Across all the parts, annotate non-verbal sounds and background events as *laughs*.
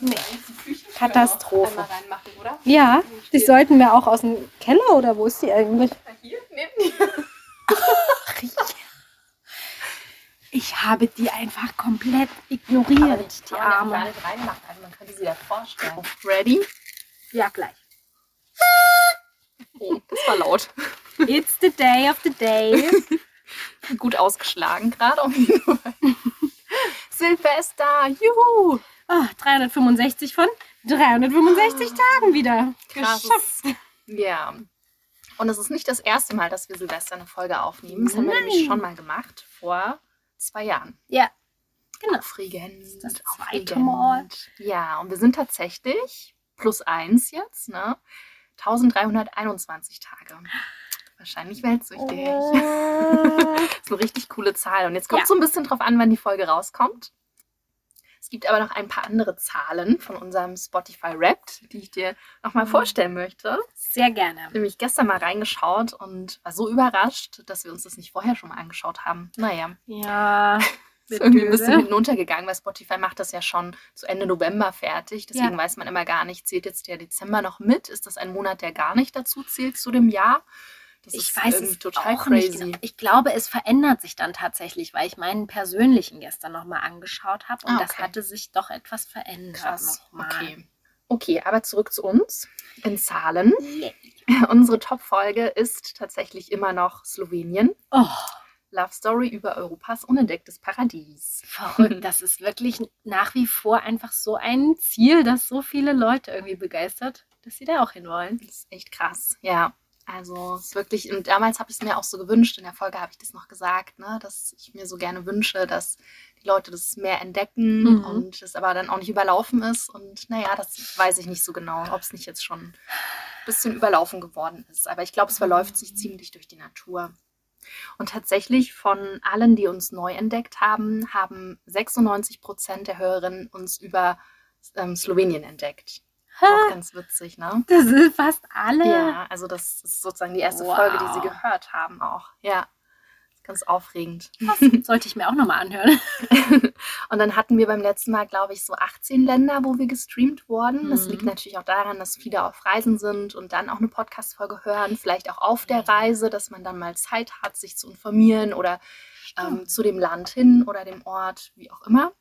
Nee. Katastrophe. Einmal reinmachen, oder? Ja, die sollten wir auch aus dem Keller oder wo ist die eigentlich? Hier, neben dir. Ich habe die einfach komplett Aber ignoriert, die Arme. gar nicht reinmachen. Also man könnte sie da vorstellen. Ready? Ja, gleich. Oh, das war laut. It's the day of the day. *laughs* Gut ausgeschlagen gerade. auf jeden Fall. Silvester, juhu! Oh, 365 von 365 Tagen wieder. Krass. Geschafft. Ja. Und es ist nicht das erste Mal, dass wir Silvester eine Folge aufnehmen. Das haben wir Nein. nämlich schon mal gemacht, vor zwei Jahren. Ja, genau. Aufregend. Das zweite. Mal. Ja, und wir sind tatsächlich plus eins jetzt, ne? 1321 Tage. Wahrscheinlich weltsüchtig. Oh. Das ist eine richtig coole Zahl. Und jetzt kommt Ja. so ein bisschen drauf an, wann die Folge rauskommt. Es gibt aber noch ein paar andere Zahlen von unserem Spotify Wrapped, die ich dir nochmal Mhm. vorstellen möchte. Sehr gerne. Ich habe nämlich gestern mal reingeschaut und war so überrascht, dass wir uns das nicht vorher schon mal angeschaut haben. Naja, Ja. *laughs* ist irgendwie ein bisschen Böse. hinten untergegangen, weil Spotify macht das ja schon zu Ende November fertig. Deswegen Ja. weiß man immer gar nicht, zählt jetzt der Dezember noch mit? Ist das ein Monat, der gar nicht dazu zählt zu dem Jahr? Das Ich weiß es total auch crazy. nicht. genau. Ich glaube, es verändert sich dann tatsächlich, weil ich meinen persönlichen gestern nochmal angeschaut habe und Ah, das okay. hatte sich doch etwas verändert. Krass. Okay. Okay, aber zurück zu uns. In Zahlen. Yeah. *laughs* Unsere Top-Folge ist tatsächlich immer noch Slowenien. Oh, Love Story über Europas unentdecktes Paradies. verrückt. *laughs* Das ist wirklich nach wie vor einfach so ein Ziel, das so viele Leute irgendwie begeistert, dass sie da auch hinwollen. Das ist echt krass, ja. Also es ist wirklich, und damals habe ich es mir auch so gewünscht, in der Folge habe ich das noch gesagt, ne, dass ich mir so gerne wünsche, dass die Leute das mehr entdecken Mhm. und es aber dann auch nicht überlaufen ist. Und naja, das weiß ich nicht so genau, ob es nicht jetzt schon ein bisschen überlaufen geworden ist. Aber ich glaube, es verläuft sich ziemlich durch die Natur. Und tatsächlich von allen, die uns neu entdeckt haben, haben 96 Prozent der Hörerinnen uns über ähm, Slowenien entdeckt. Auch ganz witzig, ne? das sind fast alle. Ja, also das ist sozusagen die erste Wow. Folge, die sie gehört haben auch. Ja, ganz aufregend. Krass. Sollte ich mir auch nochmal anhören. *laughs* Und dann hatten wir beim letzten Mal, glaube ich, so 18 Länder, wo wir gestreamt wurden. Das Mhm. liegt natürlich auch daran, dass viele auf Reisen sind und dann auch eine Podcast-Folge hören, vielleicht auch auf der Reise, dass man dann mal Zeit hat, sich zu informieren oder ähm, zu dem Land hin oder dem Ort, wie auch immer.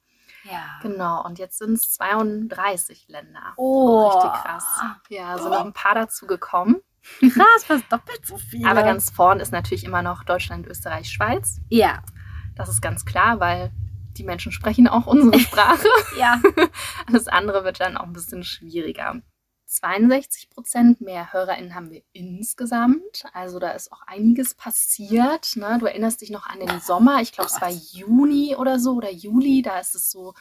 Ja. Genau, und jetzt sind es 32 Länder. Oh, Richtig krass. Ja, sind noch ein paar dazu gekommen. Krass, fast doppelt so *laughs* viele. Aber ganz vorn ist natürlich immer noch Deutschland, Österreich, Schweiz. Ja, Das ist ganz klar, weil die Menschen sprechen auch unsere *laughs* Sprache. ja. *laughs* Alles andere wird dann auch ein bisschen schwieriger. 62 Prozent mehr HörerInnen haben wir insgesamt. Also da ist auch einiges passiert. Ne? Du erinnerst dich noch an den Sommer. Ich glaube, es war Juni oder so oder Juli. Da ist es so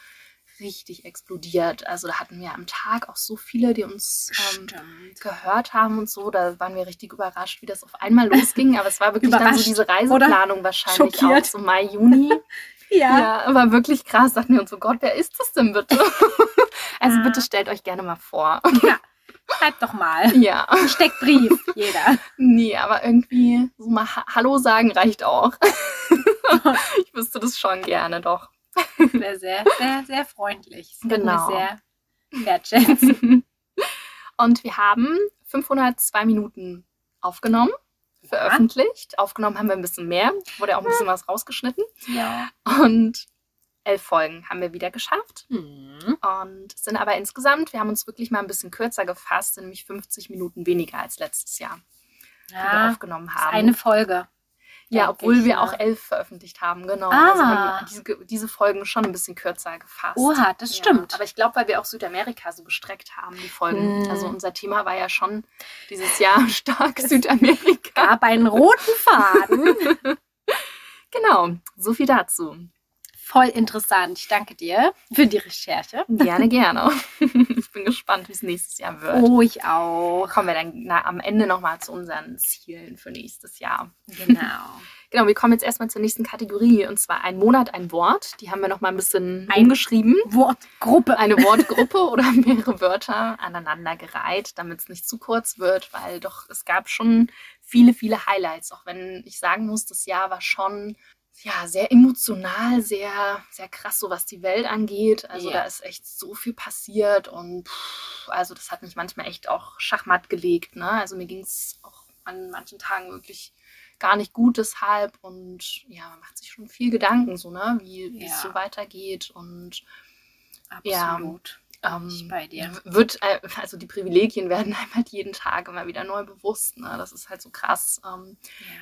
richtig explodiert. Also da hatten wir am Tag auch so viele, die uns ähm, gehört haben und so. Da waren wir richtig überrascht, wie das auf einmal losging. Aber es war wirklich dann so Überrascht, diese Reiseplanung wahrscheinlich Schockiert. auch, so Mai, Juni. *laughs* Ja. Ja, aber wirklich krass. Dachten wir uns, oh Gott, wer ist das denn bitte? *laughs* also bitte stellt euch gerne mal vor. ja. Schreibt doch mal. *laughs* Ja, Steckbrief, jeder. nee, aber irgendwie so mal Ha- Hallo sagen reicht auch. *laughs* ich wüsste das schon gerne, doch. Sehr, sehr, sehr, sehr freundlich. Das Genau. Sehr wertschätzen. *laughs* Und wir haben 502 Minuten aufgenommen, veröffentlicht. Aufgenommen haben wir ein bisschen mehr, wurde auch ein bisschen was rausgeschnitten. Ja. Und elf Folgen haben wir wieder geschafft. Hm. Und es sind aber insgesamt, wir haben uns wirklich mal ein bisschen kürzer gefasst, sind nämlich 50 Minuten weniger als letztes Jahr, die wir Ja, aufgenommen haben. eine Folge. ja, obwohl ich, wir ne? auch elf veröffentlicht haben, genau. Ah. Also haben diese, diese Folgen schon ein bisschen kürzer gefasst. Oha, das Ja, stimmt. Aber ich glaube, weil wir auch Südamerika so gestreckt haben, die Folgen. Hm. Also unser Thema war ja schon dieses Jahr *laughs* stark Südamerika. gab einen roten Faden. *laughs* Genau, so viel dazu. Voll interessant. Ich danke dir für die Recherche. Gerne, *laughs* gerne. Ich bin gespannt, wie es nächstes Jahr wird. Oh, ich auch. Kommen wir dann na, am Ende nochmal zu unseren Zielen für nächstes Jahr. Genau. *laughs* Genau, wir kommen jetzt erstmal zur nächsten Kategorie und zwar ein Monat, ein Wort. Die haben wir nochmal ein bisschen Ein- umgeschrieben. Wortgruppe. Eine *laughs* Wortgruppe oder mehrere Wörter aneinandergereiht, damit es nicht zu kurz wird, weil doch es gab schon viele, viele Highlights. Auch wenn ich sagen muss, das Jahr war schon ja, sehr emotional, sehr, sehr krass, so was die Welt angeht. Also Ja. da ist echt so viel passiert und pff, also das hat mich manchmal echt auch schachmatt gelegt. Ne? Also mir ging es auch an manchen Tagen wirklich gar nicht gut deshalb und ja, man macht sich schon viel Gedanken, so, ne, wie wie es Ja. so weitergeht und Absolut. Ähm, Ich bei dir. wird, äh, *laughs* also die Privilegien werden einem halt jeden Tag immer wieder neu bewusst. Ne? Das ist halt so krass. Ähm,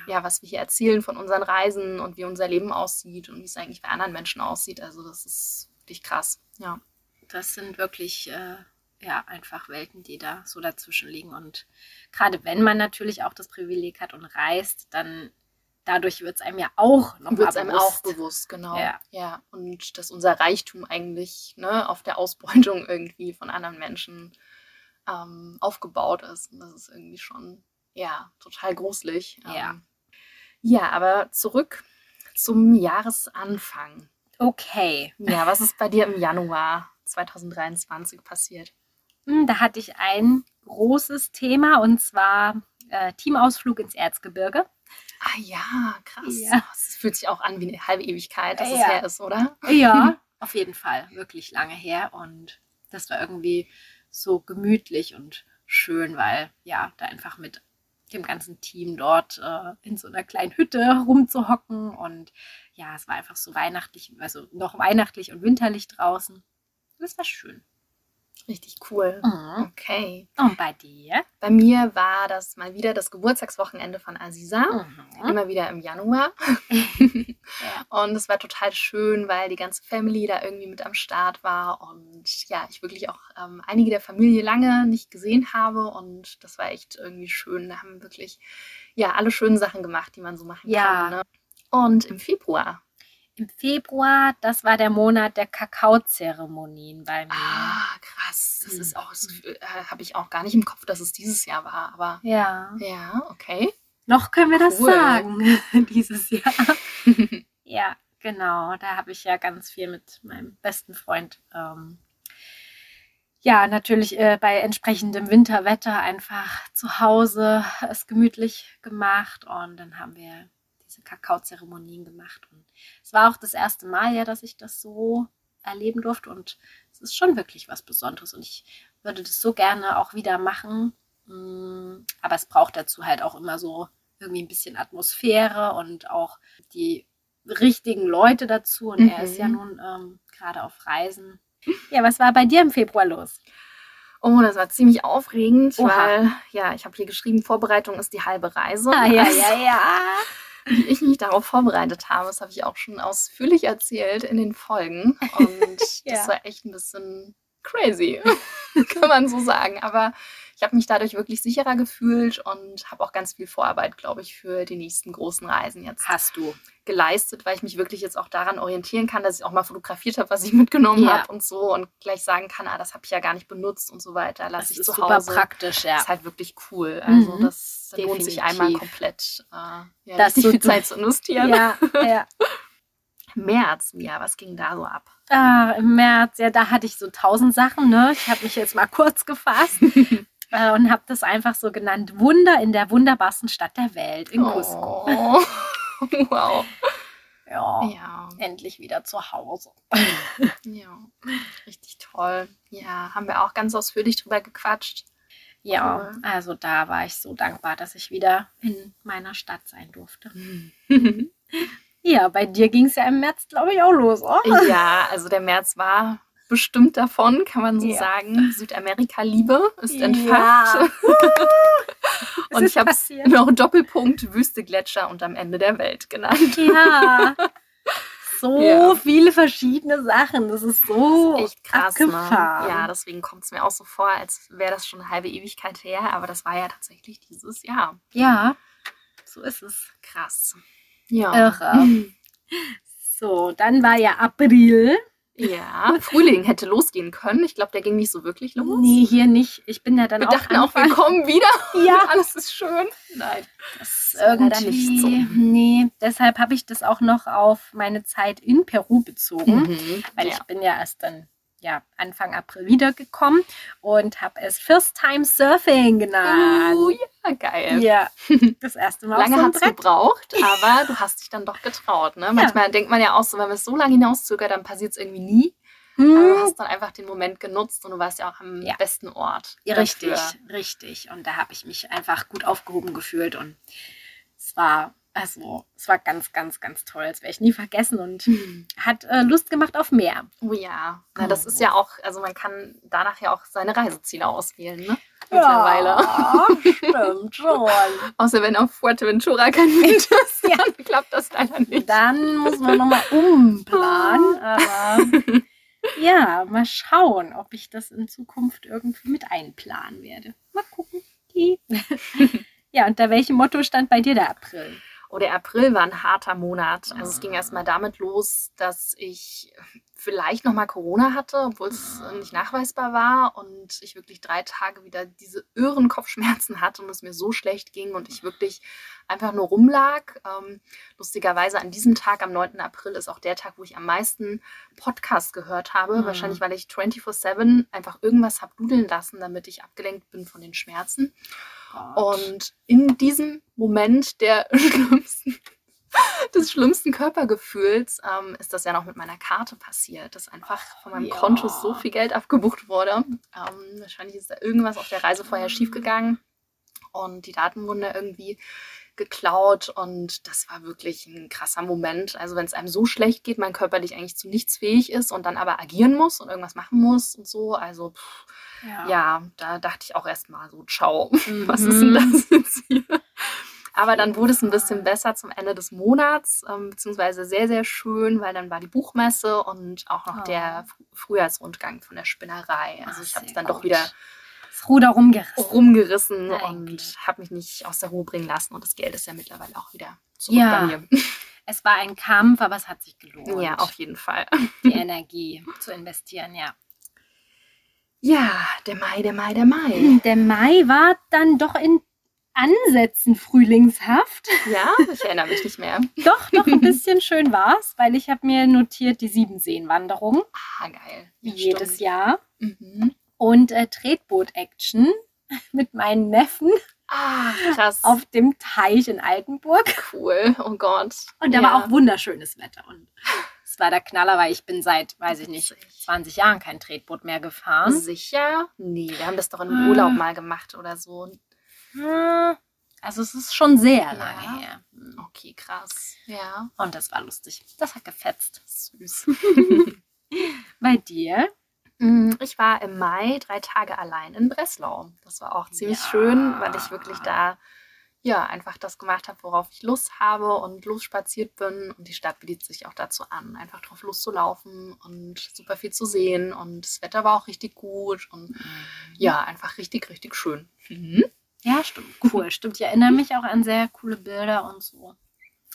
ja, was wir hier erzählen von unseren Reisen und wie unser Leben aussieht und wie es eigentlich bei anderen Menschen aussieht. Also das ist wirklich krass. Ja. Das sind wirklich äh, ja einfach Welten, die da so dazwischen liegen. Und gerade wenn man natürlich auch das Privileg hat und reist, dann dadurch wird es einem ja auch noch Wird es mal einem bewusst. auch bewusst, genau. Ja. ja. Und dass unser Reichtum eigentlich ne, auf der Ausbeutung *laughs* irgendwie von anderen Menschen ähm, aufgebaut ist. Und das ist irgendwie schon, ja, total gruselig. Ja. Ähm, ja, aber zurück zum Jahresanfang. Okay. Ja, was ist bei dir im *laughs* Januar 2023 passiert? Hm, Da hatte ich ein großes Thema und zwar äh, Teamausflug ins Erzgebirge. Ah ja, krass. Ja. Es fühlt sich auch an wie eine halbe Ewigkeit, dass es Ja. her ist, oder? Ja, *laughs* auf jeden Fall. Wirklich lange her. Und das war irgendwie so gemütlich und schön, weil ja, da einfach mit dem ganzen Team dort äh, in so einer kleinen Hütte rumzuhocken. Und ja, es war einfach so weihnachtlich, also noch weihnachtlich und winterlich draußen. Das war schön. Richtig cool. Mhm. Okay. Und bei dir? Bei mir war das mal wieder das Geburtstagswochenende von Aziza. Mhm. Immer wieder im Januar. *laughs* Und es war total schön, weil die ganze Family da irgendwie mit am Start war und ja, ich wirklich auch ähm, einige der Familie lange nicht gesehen habe und das war echt irgendwie schön. Da haben wir wirklich ja alle schönen Sachen gemacht, die man so machen Ja. kann. Ne? Und im Februar. Im Februar, das war der Monat der Kakaozeremonien bei mir. Ah. Das Hm. ist auch, das äh, habe ich auch gar nicht im Kopf, dass es dieses Jahr war. Aber Ja. ja, okay. Noch können wir das Cool. sagen *laughs* dieses Jahr. *laughs* Ja, genau. Da habe ich ja ganz viel mit meinem besten Freund. Ähm, ja, natürlich äh, bei entsprechendem Winterwetter einfach zu Hause es gemütlich gemacht und dann haben wir diese Kakaozeremonien gemacht. Und es war auch das erste Mal ja, dass ich das so erleben durfte und es ist schon wirklich was Besonderes und ich würde das so gerne auch wieder machen. Mm, Aber es braucht dazu halt auch immer so irgendwie ein bisschen Atmosphäre und auch die richtigen Leute dazu. Und er ist ja Mhm. nun ähm, gerade auf Reisen. Ja, was war bei dir im Februar los? Oh, das war ziemlich aufregend, Oha. weil ja, ich habe hier geschrieben, Vorbereitung ist die halbe Reise. Ah, ja, Also, ja, ja. Wie *laughs* ich mich darauf vorbereitet habe, das habe ich auch schon ausführlich erzählt in den Folgen. Und *laughs* Ja. das war echt ein bisschen crazy, *laughs* kann man so sagen. Aber ich habe mich dadurch wirklich sicherer gefühlt und habe auch ganz viel Vorarbeit, glaube ich, für die nächsten großen Reisen jetzt Hast du. geleistet, weil ich mich wirklich jetzt auch daran orientieren kann, dass ich auch mal fotografiert habe, was ich mitgenommen Ja. habe und so und gleich sagen kann, ah, das habe ich ja gar nicht benutzt und so weiter. Lass Das ich ist zu super Hause. praktisch, ja. Das ist halt wirklich cool. Also Mhm. das lohnt sich Definitiv. einmal komplett äh, ja, Das so viel *laughs* Zeit zu investieren. Ja, ja. *laughs* März, ja, was ging da so ab? Ah, Im März, ja, da hatte ich so tausend Sachen, ne? Ich habe mich jetzt mal *laughs* kurz gefasst äh, und habe das einfach so genannt. Wunder in der wunderbarsten Stadt der Welt, in Cusco. Oh. *laughs* wow. Ja. Ja, Endlich wieder zu Hause. *laughs* ja, richtig toll. Ja, haben wir auch ganz ausführlich drüber gequatscht. Ja, Cool. also da war ich so dankbar, dass ich wieder in meiner Stadt sein durfte. *laughs* Ja, bei dir ging es ja im März, glaube ich, auch los, oder? ja, also der März war bestimmt davon, kann man so Ja. sagen. Südamerika-Liebe ist entfacht. *laughs* Es Und ist ich habe passiert. noch Doppelpunkt Wüste, Gletscher und am Ende der Welt genannt. Ja. *laughs* So Ja. viele verschiedene Sachen. Das ist so Das ist echt krass, ne? Ja, deswegen kommt es mir auch so vor, als wäre das schon eine halbe Ewigkeit her, aber das war ja tatsächlich dieses Jahr. ja, so ist es. Krass. Ja. Irre. So, dann war ja April. Ja, Frühling hätte losgehen können. Ich glaube, der ging nicht so wirklich los. Nee, hier nicht. Ich bin ja dann Wir auch dachten auch, wir kommen wieder. *laughs* Ja. Alles ist schön. Nein. Das ist irgendwie, nicht so. nee, deshalb habe ich das auch noch auf meine Zeit in Peru bezogen, Mhm. weil ja. ich bin ja erst dann ja, Anfang April wiedergekommen und habe es First Time Surfing genannt. Oh, ja, geil. Ja, *laughs* das erste Mal. Lange so hat es gebraucht, aber du hast dich dann doch getraut. Ne? Manchmal denkt man ja auch so, wenn man es so lange hinauszögert, dann passiert es irgendwie nie. Aber du Hm, hast dann einfach den Moment genutzt und du warst ja auch am Ja. besten Ort. richtig, dafür. richtig. Und da habe ich mich einfach gut aufgehoben gefühlt und es war, also, es war ganz, ganz, ganz toll. Das werde ich nie vergessen und hat äh, Lust gemacht auf mehr. Oh ja. Na, das ist ja auch, also man kann danach ja auch seine Reiseziele auswählen, ne? Mittlerweile. Ja, stimmt schon. *laughs* Außer wenn auf Fuerteventura kein *laughs* Wind ist, dann klappt das leider nicht. Dann muss man nochmal umplanen. Aber ja, mal schauen, ob ich das in Zukunft irgendwie mit einplanen werde. Mal gucken. *laughs* ja, unter welchem Motto stand bei dir der April? Oh, der April war ein harter Monat. Also es ging erstmal damit los, dass ich vielleicht nochmal Corona hatte, obwohl es nicht nachweisbar war und ich wirklich drei Tage wieder diese irren Kopfschmerzen hatte und es mir so schlecht ging und ich wirklich einfach nur rumlag. Ähm, lustigerweise an diesem Tag, am 9. April, ist auch der Tag, wo ich am meisten Podcast gehört habe. Mhm. Wahrscheinlich, weil ich 24-7 einfach irgendwas habe dudeln lassen, damit ich abgelenkt bin von den Schmerzen. Und in diesem Moment der *laughs* schlimmsten, des schlimmsten Körpergefühls ähm, ist das ja noch mit meiner Karte passiert, dass einfach von meinem Ja. Konto so viel Geld abgebucht wurde. Ähm, wahrscheinlich ist da irgendwas auf der Reise vorher schiefgegangen und die Daten wurden da irgendwie geklaut und das war wirklich ein krasser Moment. Also wenn es einem so schlecht geht, man körperlich eigentlich zu nichts fähig ist und dann aber agieren muss und irgendwas machen muss und so, also pff, ja. ja, da dachte ich auch erstmal so, ciao, Mhm. *laughs* was ist denn das jetzt hier? Aber dann wurde es ein bisschen besser zum Ende des Monats, ähm, beziehungsweise sehr, sehr schön, weil dann war die Buchmesse und auch noch Oh. der Fr- Frühjahrsrundgang von der Spinnerei. Also Ach, ich habe es dann doch gut. wieder Das Ruder rumgerissen. rumgerissen und habe mich nicht aus der Ruhe bringen lassen. Und das Geld ist ja mittlerweile auch wieder zurück Ja. bei mir. *laughs* Es war ein Kampf, aber es hat sich gelohnt. Ja, auf jeden Fall. die *laughs* Energie zu investieren, ja. Ja, der Mai, der Mai, der Mai. Der Mai war dann doch in Ansätzen frühlingshaft. Ja, ich erinnere mich nicht mehr. *laughs* Doch, doch ein bisschen schön war es, weil ich habe mir notiert die Siebenseenwanderung, Ah, geil. Ja, jedes stimmt. Jahr. Mhm. Und äh, Tretboot-Action *laughs* mit meinen Neffen Ah, krass. auf dem Teich in Altenburg. cool. Oh Gott. Und da Ja. war auch wunderschönes Wetter. Und es war der Knaller, weil ich bin seit, weiß ich nicht, Witzig. 20 Jahren kein Tretboot mehr gefahren. Sicher? Nee, wir haben das doch im Ah. Urlaub mal gemacht oder so. Hm, Also es ist schon sehr Ja. lange her. Hm. Okay, krass. Ja. Und das war lustig. Das hat gefetzt. Süß. *laughs* Bei dir? Mm, Ich war im Mai drei Tage allein in Breslau. Das war auch ziemlich Ja. schön, weil ich wirklich da ja einfach das gemacht habe, worauf ich Lust habe und losspaziert bin. Und die Stadt bietet sich auch dazu an, einfach drauf loszulaufen und super viel zu sehen. Und das Wetter war auch richtig gut und ja, einfach richtig, richtig schön. Mhm. Ja, stimmt. Cool. *laughs* Stimmt. Ich erinnere mich auch an sehr coole Bilder und so.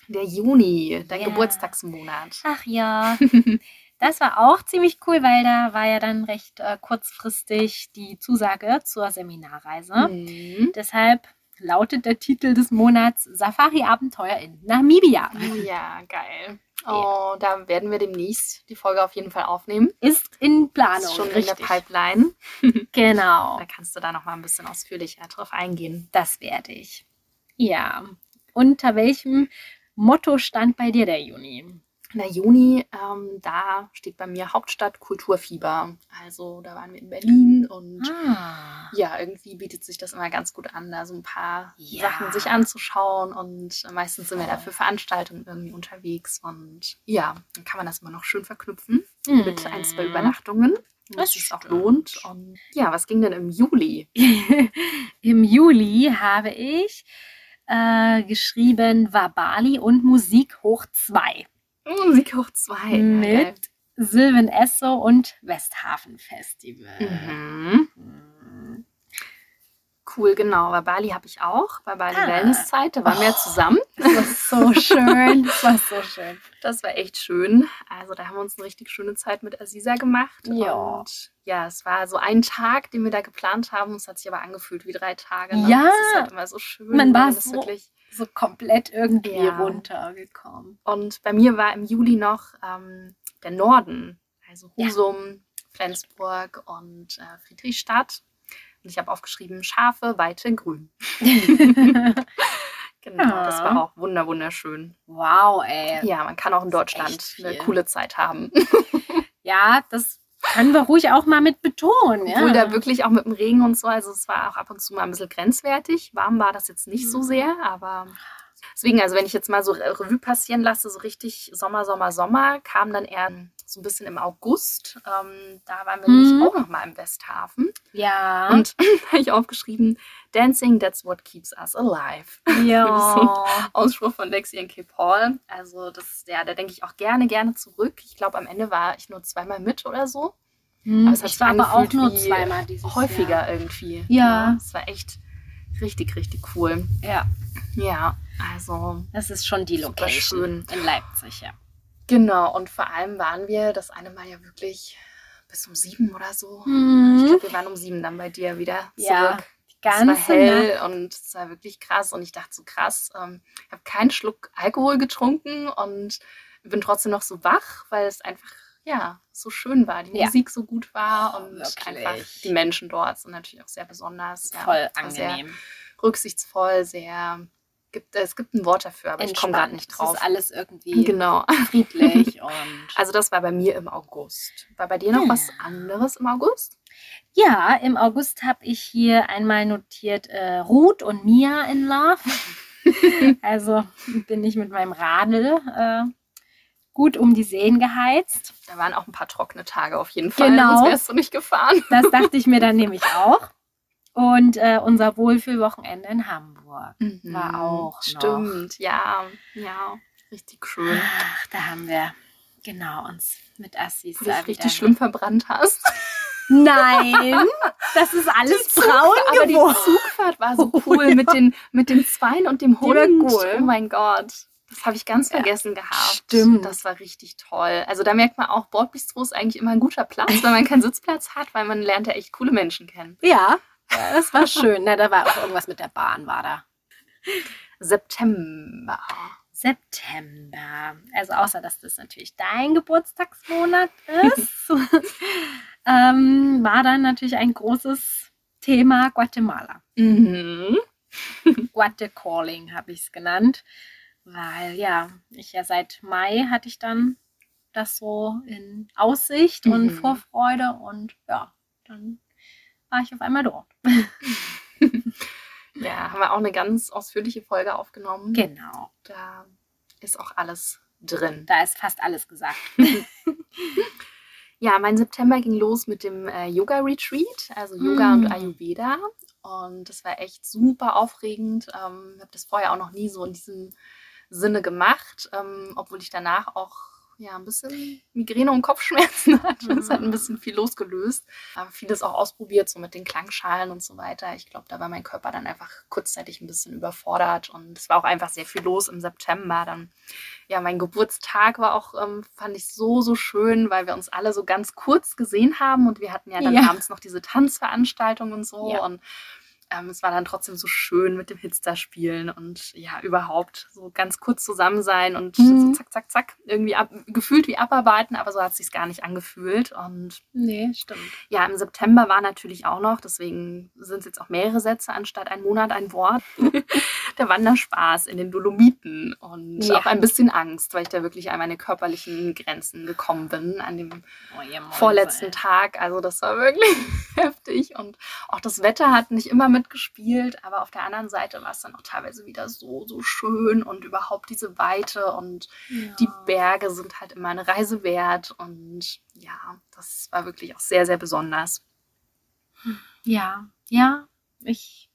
Der Juni, dein Ja. Geburtstagsmonat. Ach ja. *laughs* Das war auch ziemlich cool, weil da war ja dann recht äh, kurzfristig die Zusage zur Seminarreise. Mhm. Deshalb lautet der Titel des Monats Safari-Abenteuer in Namibia. Ja, geil. Oh, da werden wir demnächst die Folge auf jeden Fall aufnehmen. Ist in Planung. ist schon in richtig. der Pipeline. *laughs* Genau. Da kannst du da noch mal ein bisschen ausführlicher drauf eingehen. Das werde ich. Ja. Unter welchem Motto stand bei dir der Juni? Na, Juni, ähm, da steht bei mir Hauptstadt Kulturfieber. Also da waren wir in Berlin und Ah. ja, irgendwie bietet sich das immer ganz gut an, da so ein paar Ja. Sachen sich anzuschauen und meistens sind wir da für Veranstaltungen irgendwie unterwegs und ja, dann kann man das immer noch schön verknüpfen mit ein, zwei Übernachtungen. Das es auch lohnt. Und ja, was ging denn im Juli? *laughs* Im Juli habe ich äh, geschrieben Wabali und Musik hoch 2 Musik hoch zwei. Ja, mit Sylvan Esso und Westhafen Festival. Mhm. Mhm. Cool, genau. Bei Bali habe ich auch. Bei Bali Ah. Wellnesszeit, da waren wir Oh. zusammen. Das war so *laughs* schön. Das war so schön. Das war echt schön. Also da haben wir uns eine richtig schöne Zeit mit Aziza gemacht. Ja. Und ja, es war so ein Tag, den wir da geplant haben. Es hat sich aber angefühlt wie drei Tage. Ne? Ja. Das ist halt immer so schön. Man wenn war so- wirklich So komplett irgendwie Ja. runtergekommen. Und bei mir war im Juli noch ähm, der Norden, also Ja. Husum, Flensburg und äh, Friedrichstadt. Und ich habe aufgeschrieben, Schafe, Weite, Grün. *laughs* genau, Ja. das war auch wunder wunderschön. wow, ey. Ja, man kann auch in Deutschland eine coole Zeit haben. *laughs* Ja, das können wir ruhig auch mal mit betonen. Ja. Obwohl da wirklich auch mit dem Regen und so, also es war auch ab und zu mal ein bisschen grenzwertig. Warm war das jetzt nicht so Mhm. sehr, aber deswegen, also wenn ich jetzt mal so Revue passieren lasse, so richtig Sommer, Sommer, Sommer, kam dann eher so ein bisschen im August. Ähm, da waren wir Mhm. nämlich auch noch mal im Westhafen. ja. Und *laughs* da habe ich aufgeschrieben, Dancing, that's what keeps us alive. *laughs* ja. Ausspruch von Lexi und K. Paul. Also das, ja, da denke ich auch gerne, gerne zurück. Ich glaube, am Ende war ich nur zweimal mit oder so. Hm, Aber es hat ich war aber auch nur zweimal dieses Häufiger Jahr. irgendwie. Ja. Es war echt richtig, richtig cool. Ja, Ja, also das ist schon die Location schön. in Leipzig, ja. genau. Und vor allem waren wir das eine Mal ja wirklich bis um sieben oder so. Ich Mhm. glaube, wir waren um sieben dann bei dir wieder Ja, zurück. Die Es war ganze hell Nacht. und es war wirklich krass. Und ich dachte so krass, ähm, ich habe keinen Schluck Alkohol getrunken und bin trotzdem noch so wach, weil es einfach ja so schön war, die Ja. Musik so gut war und Wirklich. einfach die Menschen dort sind natürlich auch sehr besonders. Ja, Voll es war Sehr angenehm. rücksichtsvoll, sehr gibt es gibt ein Wort dafür, aber ich komme gerade nicht Es drauf. ist alles irgendwie Genau. friedlich *laughs* und Also das war bei mir im August. War bei dir noch Ja. was anderes im August? ja, im August habe ich hier einmal notiert äh, Ruth und Mia in Love. *laughs* also bin ich mit meinem Radl äh, gut um die Seen geheizt. Da waren auch ein paar trockene Tage auf jeden Fall. Genau. Sonst wärst du nicht gefahren. Das dachte ich mir dann *laughs* nämlich auch. Und äh, unser Wohlfühlwochenende in Hamburg. War auch noch. Stimmt, ja, ja, richtig schön. Ach, da haben wir genau uns mit Assis Wo du dich richtig schlimm verbrannt hast. Nein, das ist alles Zug- braun aber die geworden. Zugfahrt war so Oh, cool ja. mit, den, mit den Zweien und dem Die Hund. Oh mein Gott. Das habe ich ganz Ja, vergessen gehabt. stimmt. Das war richtig toll. Also da merkt man auch, Bordbistro ist eigentlich immer ein guter Platz, wenn man keinen Sitzplatz hat, weil man lernt ja echt coole Menschen kennen. Ja, ja, das war schön. Na, da war auch irgendwas mit der Bahn, war da. September. September. Also außer, dass das natürlich dein Geburtstagsmonat ist, *laughs* ähm, war dann natürlich ein großes Thema Guatemala. Mhm. Guate Calling habe ich es genannt, weil ja, ich ja seit Mai hatte ich dann das so in Aussicht und Mhm. Vorfreude und ja, dann war ich auf einmal dort. *laughs* Ja, haben wir auch eine ganz ausführliche Folge aufgenommen. Genau, Da ist auch alles drin. da ist fast alles gesagt. *laughs* Ja, mein September ging los mit dem äh, Yoga-Retreat, also Yoga Mm. und Ayurveda. Und das war echt super aufregend. Ähm, ich habe das vorher auch noch nie so in diesem Sinne gemacht, ähm, obwohl ich danach auch ja, ein bisschen Migräne und Kopfschmerzen *laughs* hatte. Es hat ein bisschen viel losgelöst. Aber vieles auch ausprobiert, so mit den Klangschalen und so weiter. Ich glaube, da war mein Körper dann einfach kurzzeitig ein bisschen überfordert. Und es war auch einfach sehr viel los im September. Dann ja, mein Geburtstag war auch, ähm, fand ich so, so schön, weil wir uns alle so ganz kurz gesehen haben und wir hatten ja dann Ja. abends noch diese Tanzveranstaltung und so. Ja. Und ähm, es war dann trotzdem so schön mit dem Hitster spielen und ja, überhaupt so ganz kurz zusammen sein und Mhm. so zack, zack, zack, irgendwie ab, gefühlt wie abarbeiten, aber so hat es sich gar nicht angefühlt. Und Nee, stimmt. ja, im September war natürlich auch noch, deswegen sind es jetzt auch mehrere Sätze anstatt ein Monat ein Wort. *laughs* der Wanderspaß in den Dolomiten und Ja. auch ein bisschen Angst, weil ich da wirklich an meine körperlichen Grenzen gekommen bin an dem Oh, vorletzten ey. Tag. Also das war wirklich *laughs* heftig und auch das Wetter hat nicht immer mitgespielt, aber auf der anderen Seite war es dann auch teilweise wieder so, so schön und überhaupt diese Weite und Ja. die Berge sind halt immer eine Reise wert und ja, das war wirklich auch sehr, sehr besonders. Ja, ja, ich,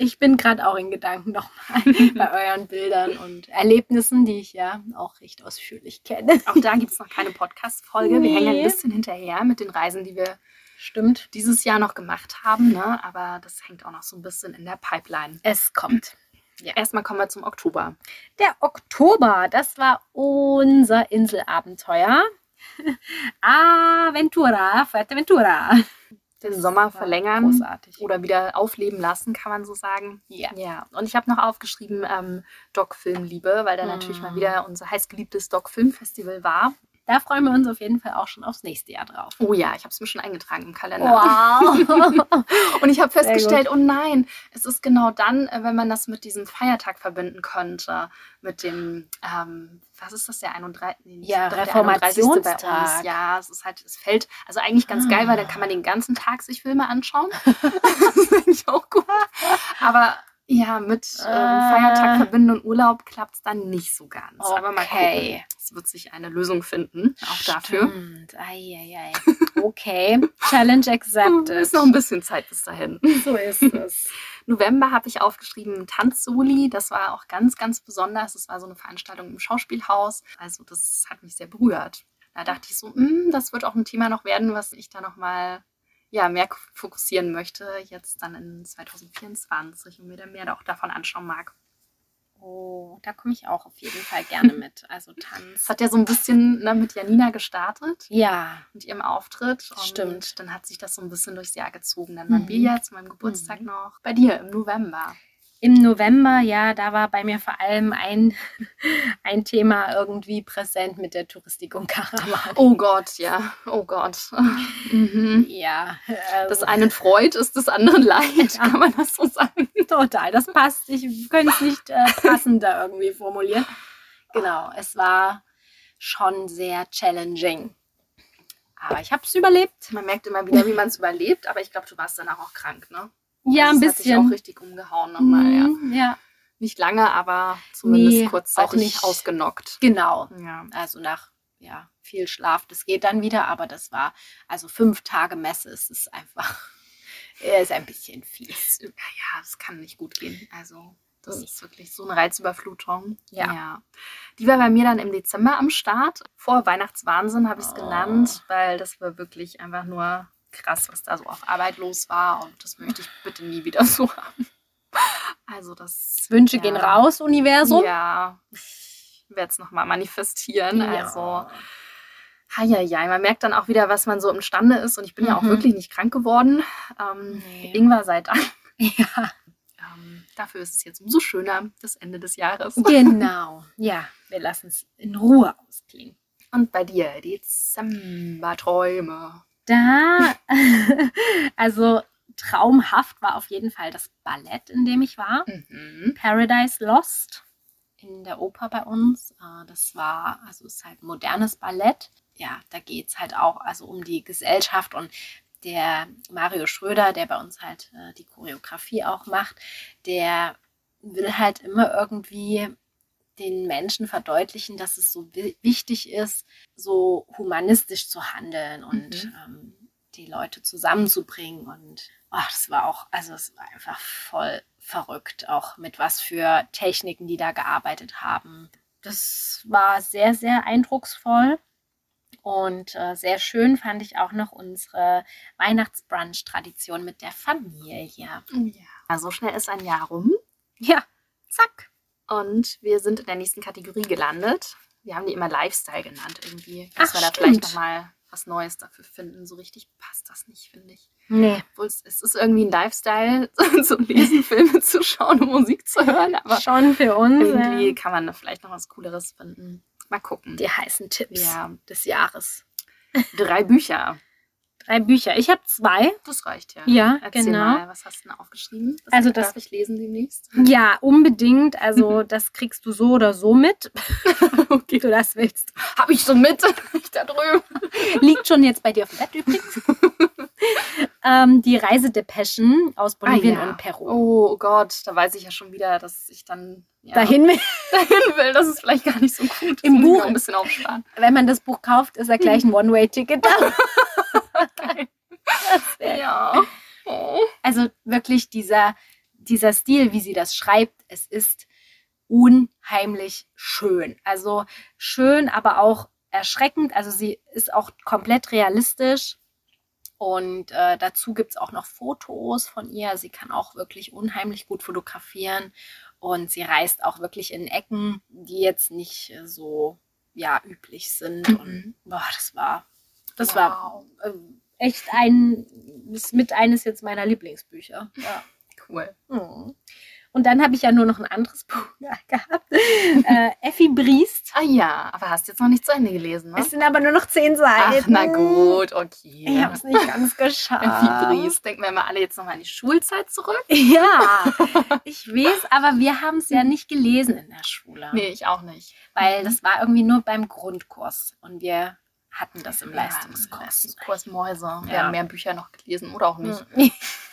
ich bin gerade auch in Gedanken nochmal *laughs* bei euren Bildern und Erlebnissen, die ich ja auch recht ausführlich kenne. Auch da gibt es noch keine Podcast-Folge. Wir hängen ein Nee. bisschen hinterher mit den Reisen, die wir Stimmt. dieses Jahr noch gemacht haben, ne? aber das hängt auch noch so ein bisschen in der Pipeline. Es kommt. Erstmal kommen wir zum Oktober. Der Oktober, das war unser Inselabenteuer. *laughs* Aventura, Fuerteventura. Den Sommer verlängern Großartig. oder wieder aufleben lassen, kann man so sagen. Ja. Ja, und ich habe noch aufgeschrieben ähm, Doc-Filmliebe, weil da Mm. natürlich mal wieder unser heißgeliebtes Doc-Film-Festival war. Da freuen wir uns auf jeden Fall auch schon aufs nächste Jahr drauf. Oh ja, ich habe es mir schon eingetragen im Kalender. Wow. *laughs* Und ich habe festgestellt, oh nein, es ist genau dann, äh, wenn man das mit diesem Feiertag verbinden könnte. Mit dem, ähm, was ist das, der 31. nee, Ja, der 31. bei Reformationstag. uns. Ja, es ist halt, es fällt, also eigentlich ganz geil, weil dann kann man den ganzen Tag sich Filme anschauen. *laughs* *laughs* das finde ich auch gut. Aber ja, mit ähm, Ah. Feiertag verbinden und Urlaub klappt es dann nicht so ganz. Aber mal Okay. gucken. Es wird sich eine Lösung finden, auch dafür. Stimmt. Ei, ei, ei. Okay, Challenge *laughs* accepted. Ist noch ein bisschen Zeit bis dahin. so ist es. *laughs* November habe ich aufgeschrieben Tanzsoli. Das war auch ganz, ganz besonders. Es war so eine Veranstaltung im Schauspielhaus. Also das hat mich sehr berührt. Da dachte ich so, "Hm, das wird auch ein Thema noch werden, was ich da nochmal ja, mehr fokussieren möchte. Jetzt dann in 2024 und mir dann mehr auch davon anschauen mag. Oh, da komme ich auch auf jeden Fall gerne mit. Also *laughs* Es Tanz. hat ja so ein bisschen ne, mit Janina gestartet Ja, mit ihrem Auftritt. Und Stimmt. dann hat sich das so ein bisschen durchs Jahr gezogen. Dann waren Mhm. wir ja zu meinem Geburtstag Mhm. noch bei dir im November. Im November, ja, da war bei mir vor allem ein, *laughs* ein Thema irgendwie präsent mit der Touristikum Karawan. Oh Gott, ja. Oh Gott. *laughs* Mhm. Ja, Das also, einen freut, ist des anderen leid, *laughs* Ja. kann man das so sagen? total, das passt. Ich könnte es nicht äh, passender irgendwie formulieren. Genau, es war schon sehr challenging. Aber ich habe es überlebt. Man merkt immer wieder, wie man es überlebt, aber ich glaube, du warst danach auch krank, ne? Ja, Also ein es Hat dich auch bisschen. richtig umgehauen nochmal, ja. Mhm, ja, Nicht lange, aber zumindest Nee, kurzzeitig auch nicht. ausgenockt. genau. Ja. Also nach ja, viel Schlaf, das geht dann wieder, aber das war, also fünf Tage Messe, es ist einfach, *laughs* er ist ein bisschen fies. Das, ja, das kann nicht gut gehen. Also, das Nee. ist wirklich so eine Reizüberflutung. Ja. Die war bei mir dann im Dezember am Start. Vor Weihnachtswahnsinn habe ich es Oh. genannt, weil das war wirklich einfach nur krass, was da so auf Arbeit los war. Und das möchte ich bitte nie wieder *laughs* so haben. Also, das. Wünsche ja. gehen raus, Universum. Ja, ich werde es nochmal manifestieren. Ja. Also, Heieiei, man merkt dann auch wieder, was man so imstande ist. Und ich bin ja auch Mhm. wirklich nicht krank geworden. Ähm, Nee. Ingwer sei Dank. *laughs* ja, Ähm, dafür ist es jetzt umso schöner, das Ende des Jahres. genau. Ja, wir lassen es in Ruhe ausklingen. Und bei dir, Dezemberträume. Da, *laughs* also traumhaft war auf jeden Fall das Ballett, in dem ich war. Mhm. Paradise Lost in der Oper bei uns. Äh, Das war, also es ist halt modernes Ballett. Ja, da geht es halt auch also um die Gesellschaft und der Mario Schröder, der bei uns halt äh, die Choreografie auch macht, der will halt immer irgendwie den Menschen verdeutlichen, dass es so wi- wichtig ist, so humanistisch zu handeln und Mhm. ähm, die Leute zusammenzubringen. Und ach, das war auch, also es war einfach voll verrückt, auch mit was für Techniken die da gearbeitet haben. Das war sehr, sehr eindrucksvoll. Und äh, sehr schön fand ich auch noch unsere Weihnachtsbrunch-Tradition mit der Familie. Ja. So schnell ist ein Jahr rum. Ja, zack. Und wir sind in der nächsten Kategorie gelandet. Wir haben die immer Lifestyle genannt irgendwie. Dass Ach, wir da vielleicht nochmal was Neues dafür finden. So richtig passt das nicht, finde ich. Nee, Obwohl es, es ist irgendwie ein Lifestyle, *laughs* zu lesen, Filme zu schauen und Musik zu hören. Aber schon für uns. irgendwie äh, kann man da vielleicht noch was Cooleres finden. Mal gucken. die heißen Tipps Ja. des Jahres. Drei Bücher. Drei Bücher. Ich habe zwei. Das reicht ja. Ja, Erzähl genau. mal, was hast du denn aufgeschrieben? Das Also darf das- ich lesen demnächst. Ja, unbedingt. Also das kriegst du so oder so mit, *laughs* okay. du das willst. Hab ich so mit. *laughs* ich da drüben. Liegt schon jetzt bei dir auf dem Bett übrigens. *laughs* ähm, die Reisedepeschen aus Bolivien Ah, ja. und Peru. Oh Gott, da weiß ich ja schon wieder, dass ich dann ja, Dahin, dahin will. Das ist vielleicht gar nicht so gut. Im Buch- ein bisschen aufsparen. wenn man das Buch kauft, ist ja gleich ein One-Way-Ticket da. Wär- Ja. Oh. Also wirklich dieser, dieser Stil, wie sie das schreibt, es ist unheimlich schön. Also schön, aber auch erschreckend. Also sie ist auch komplett realistisch. Und äh, dazu gibt es auch noch Fotos von ihr. Sie kann auch wirklich unheimlich gut fotografieren. Und sie reist auch wirklich in Ecken, die jetzt nicht äh, so ja, üblich sind. Und Mhm. boah, das war, das war Wow. äh, echt ein, ist mit eines jetzt meiner Lieblingsbücher. Ja. Cool. Mhm. Und dann habe ich ja nur noch ein anderes *laughs* Buch gehabt. Äh, Effi Briest. Ah ja, aber hast jetzt noch nicht zu Ende gelesen, ne? Es sind aber nur noch zehn Seiten. Ach, na gut, okay. Ich habe es nicht ganz geschafft. Effi Briest. Denken wir mal alle jetzt nochmal an die Schulzeit zurück. Ja, ich weiß, aber wir haben es ja nicht gelesen in der Schule. Nee, ich auch nicht. Weil das war irgendwie nur beim Grundkurs. Und wir hatten das im Ja, Leistungskurs. Leistungskurs Mäuse. Wir Ja. haben mehr Bücher noch gelesen oder auch nicht. *laughs* *laughs*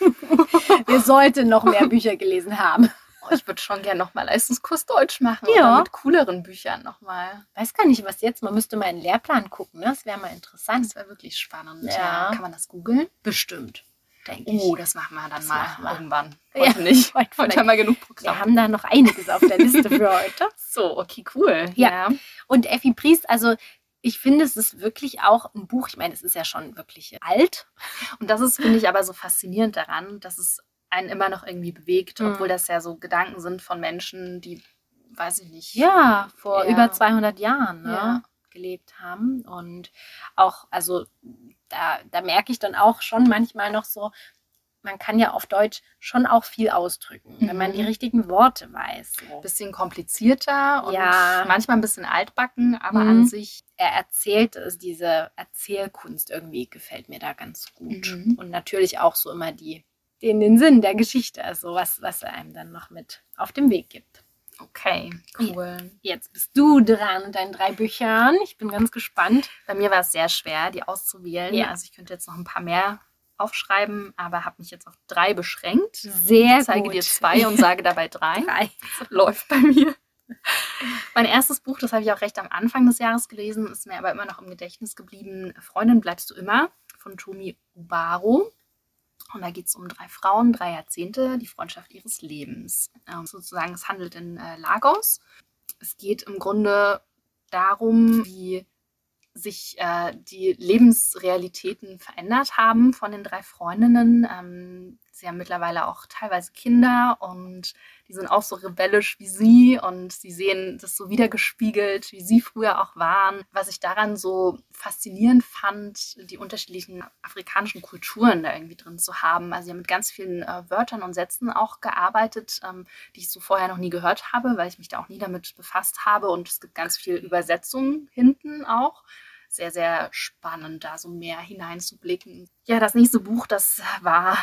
wir sollten noch mehr Bücher gelesen haben. Oh, ich würde schon gerne nochmal Leistungskurs Deutsch machen. Ja. Oder mit cooleren Büchern nochmal. Weiß gar nicht, was jetzt. Man müsste mal einen Lehrplan gucken. Ne? Das wäre mal interessant. Das wäre wirklich spannend. Ja. Kann man das googeln? Bestimmt, denke ich. Oh, das machen wir dann Das mal wir. irgendwann. Ja, Heute nicht. *laughs* heute Heute haben wir genug wir Programm. haben da noch einiges auf der Liste für heute. So, okay, cool. Ja. Und Effi Priest, also ich finde, es ist wirklich auch ein Buch. Ich meine, es ist ja schon wirklich alt. Und das ist, finde ich, aber so faszinierend daran, dass es einen immer noch irgendwie bewegt, Mhm. obwohl das ja so Gedanken sind von Menschen, die, weiß ich nicht. Ja, vor Ja. über 200 Jahren ne, Ja. gelebt haben. Und auch, also da, da merke ich dann auch schon manchmal noch so, man kann ja auf Deutsch schon auch viel ausdrücken, wenn man Mhm. die richtigen Worte weiß. So. Bisschen komplizierter und Ja. manchmal ein bisschen altbacken, aber Mhm. an sich Er erzählt es, diese Erzählkunst irgendwie gefällt mir da ganz gut. Mhm. Und natürlich auch so immer die, den, den Sinn der Geschichte, also was, was er einem dann noch mit auf dem Weg gibt. okay, cool. Jetzt bist du dran mit deinen drei Büchern. Ich bin ganz gespannt. Bei mir war es sehr schwer, die auszuwählen. Ja. Also ich könnte jetzt noch ein paar mehr aufschreiben, aber habe mich jetzt auf drei beschränkt. Sehr Ich zeige gut. dir zwei und sage dabei *laughs* drei. drei. Läuft bei mir. Mein erstes Buch, das habe ich auch recht am Anfang des Jahres gelesen, ist mir aber immer noch im Gedächtnis geblieben. Freundin bleibst du immer von Tomi Ubaro. Und da geht es um drei Frauen, drei Jahrzehnte, die Freundschaft ihres Lebens. Ähm, sozusagen, es handelt in äh, Lagos. Es geht im Grunde darum, wie sich äh, die Lebensrealitäten verändert haben von den drei Freundinnen. Ähm, sie haben mittlerweile auch teilweise Kinder und die sind auch so rebellisch wie sie und sie sehen das so wiedergespiegelt, wie sie früher auch waren. Was ich daran so faszinierend fand, die unterschiedlichen afrikanischen Kulturen da irgendwie drin zu haben. Also sie haben mit ganz vielen äh, Wörtern und Sätzen auch gearbeitet, ähm, die ich so vorher noch nie gehört habe, weil ich mich da auch nie damit befasst habe und es gibt ganz viel Übersetzung hinten auch sehr, sehr spannend, da so mehr hineinzublicken. Ja, das nächste Buch, das war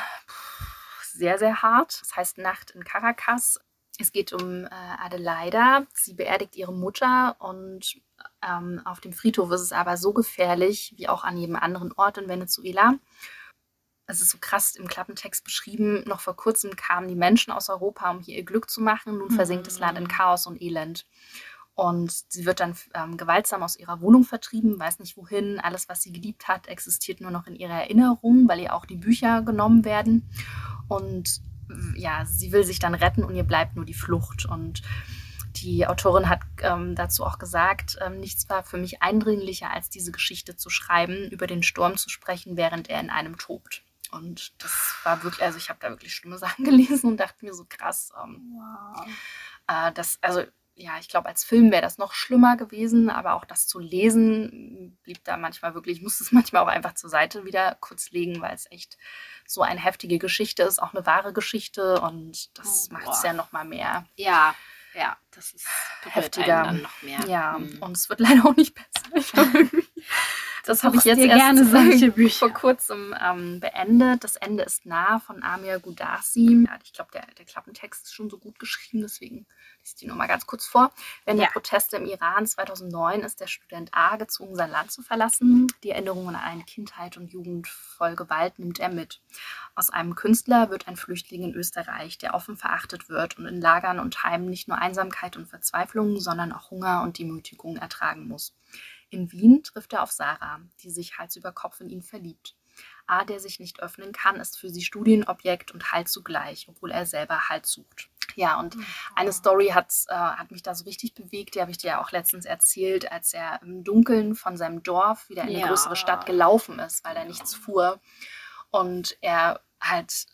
sehr, sehr hart. Das heißt Nacht in Caracas. Es geht um äh, Adelaida. Sie beerdigt ihre Mutter und ähm, auf dem Friedhof ist es aber so gefährlich, wie auch an jedem anderen Ort in Venezuela. Es ist so krass im Klappentext beschrieben. Noch vor kurzem kamen die Menschen aus Europa, um hier ihr Glück zu machen. Nun versinkt das Land in Chaos und Elend. Und sie wird dann ähm, gewaltsam aus ihrer Wohnung vertrieben, weiß nicht wohin. Alles, was sie geliebt hat, existiert nur noch in ihrer Erinnerung, weil ihr auch die Bücher genommen werden. Und ja, sie will sich dann retten und ihr bleibt nur die Flucht. Und die Autorin hat ähm, dazu auch gesagt, ähm, nichts war für mich eindringlicher, als diese Geschichte zu schreiben, über den Sturm zu sprechen, während er in einem tobt. Und das war wirklich, also ich habe da wirklich schlimme *laughs* Sachen gelesen und dachte mir so krass, ähm, Wow. äh, das, also ja, ich glaube, als Film wäre das noch schlimmer gewesen, aber auch das zu lesen blieb da manchmal wirklich, ich *laughs* musste es manchmal auch einfach zur Seite wieder kurz legen, weil es echt so eine heftige Geschichte ist, auch eine wahre Geschichte und das Oh, macht es ja nochmal mehr. Ja, ja, das ist Heftiger. noch mehr. Ja, Mhm. und es wird *laughs* leider auch nicht besser. *laughs* Das habe ich jetzt erst *laughs* vor kurzem ähm, beendet. Das Ende ist nah von Amir Gudasi. Ich glaube, der, der Klappentext ist schon so gut geschrieben, deswegen lese ich die nur mal ganz kurz vor. Während Ja. der Proteste im Iran 2009 ist der Student A gezwungen, sein Land zu verlassen. Die Erinnerungen an eine Kindheit und Jugend voll Gewalt nimmt er mit. Aus einem Künstler wird ein Flüchtling in Österreich, der offen verachtet wird und in Lagern und Heimen nicht nur Einsamkeit und Verzweiflung, sondern auch Hunger und Demütigung ertragen muss. In Wien trifft er auf Sarah, die sich Hals über Kopf in ihn verliebt. A, der sich nicht öffnen kann, ist für sie Studienobjekt und Halt zugleich, obwohl er selber Halt sucht. Ja, und eine Story hat, äh, hat mich da so richtig bewegt, die habe ich dir ja auch letztens erzählt, als er im Dunkeln von seinem Dorf wieder in eine Ja. größere Stadt gelaufen ist, weil da nichts fuhr. Und er halt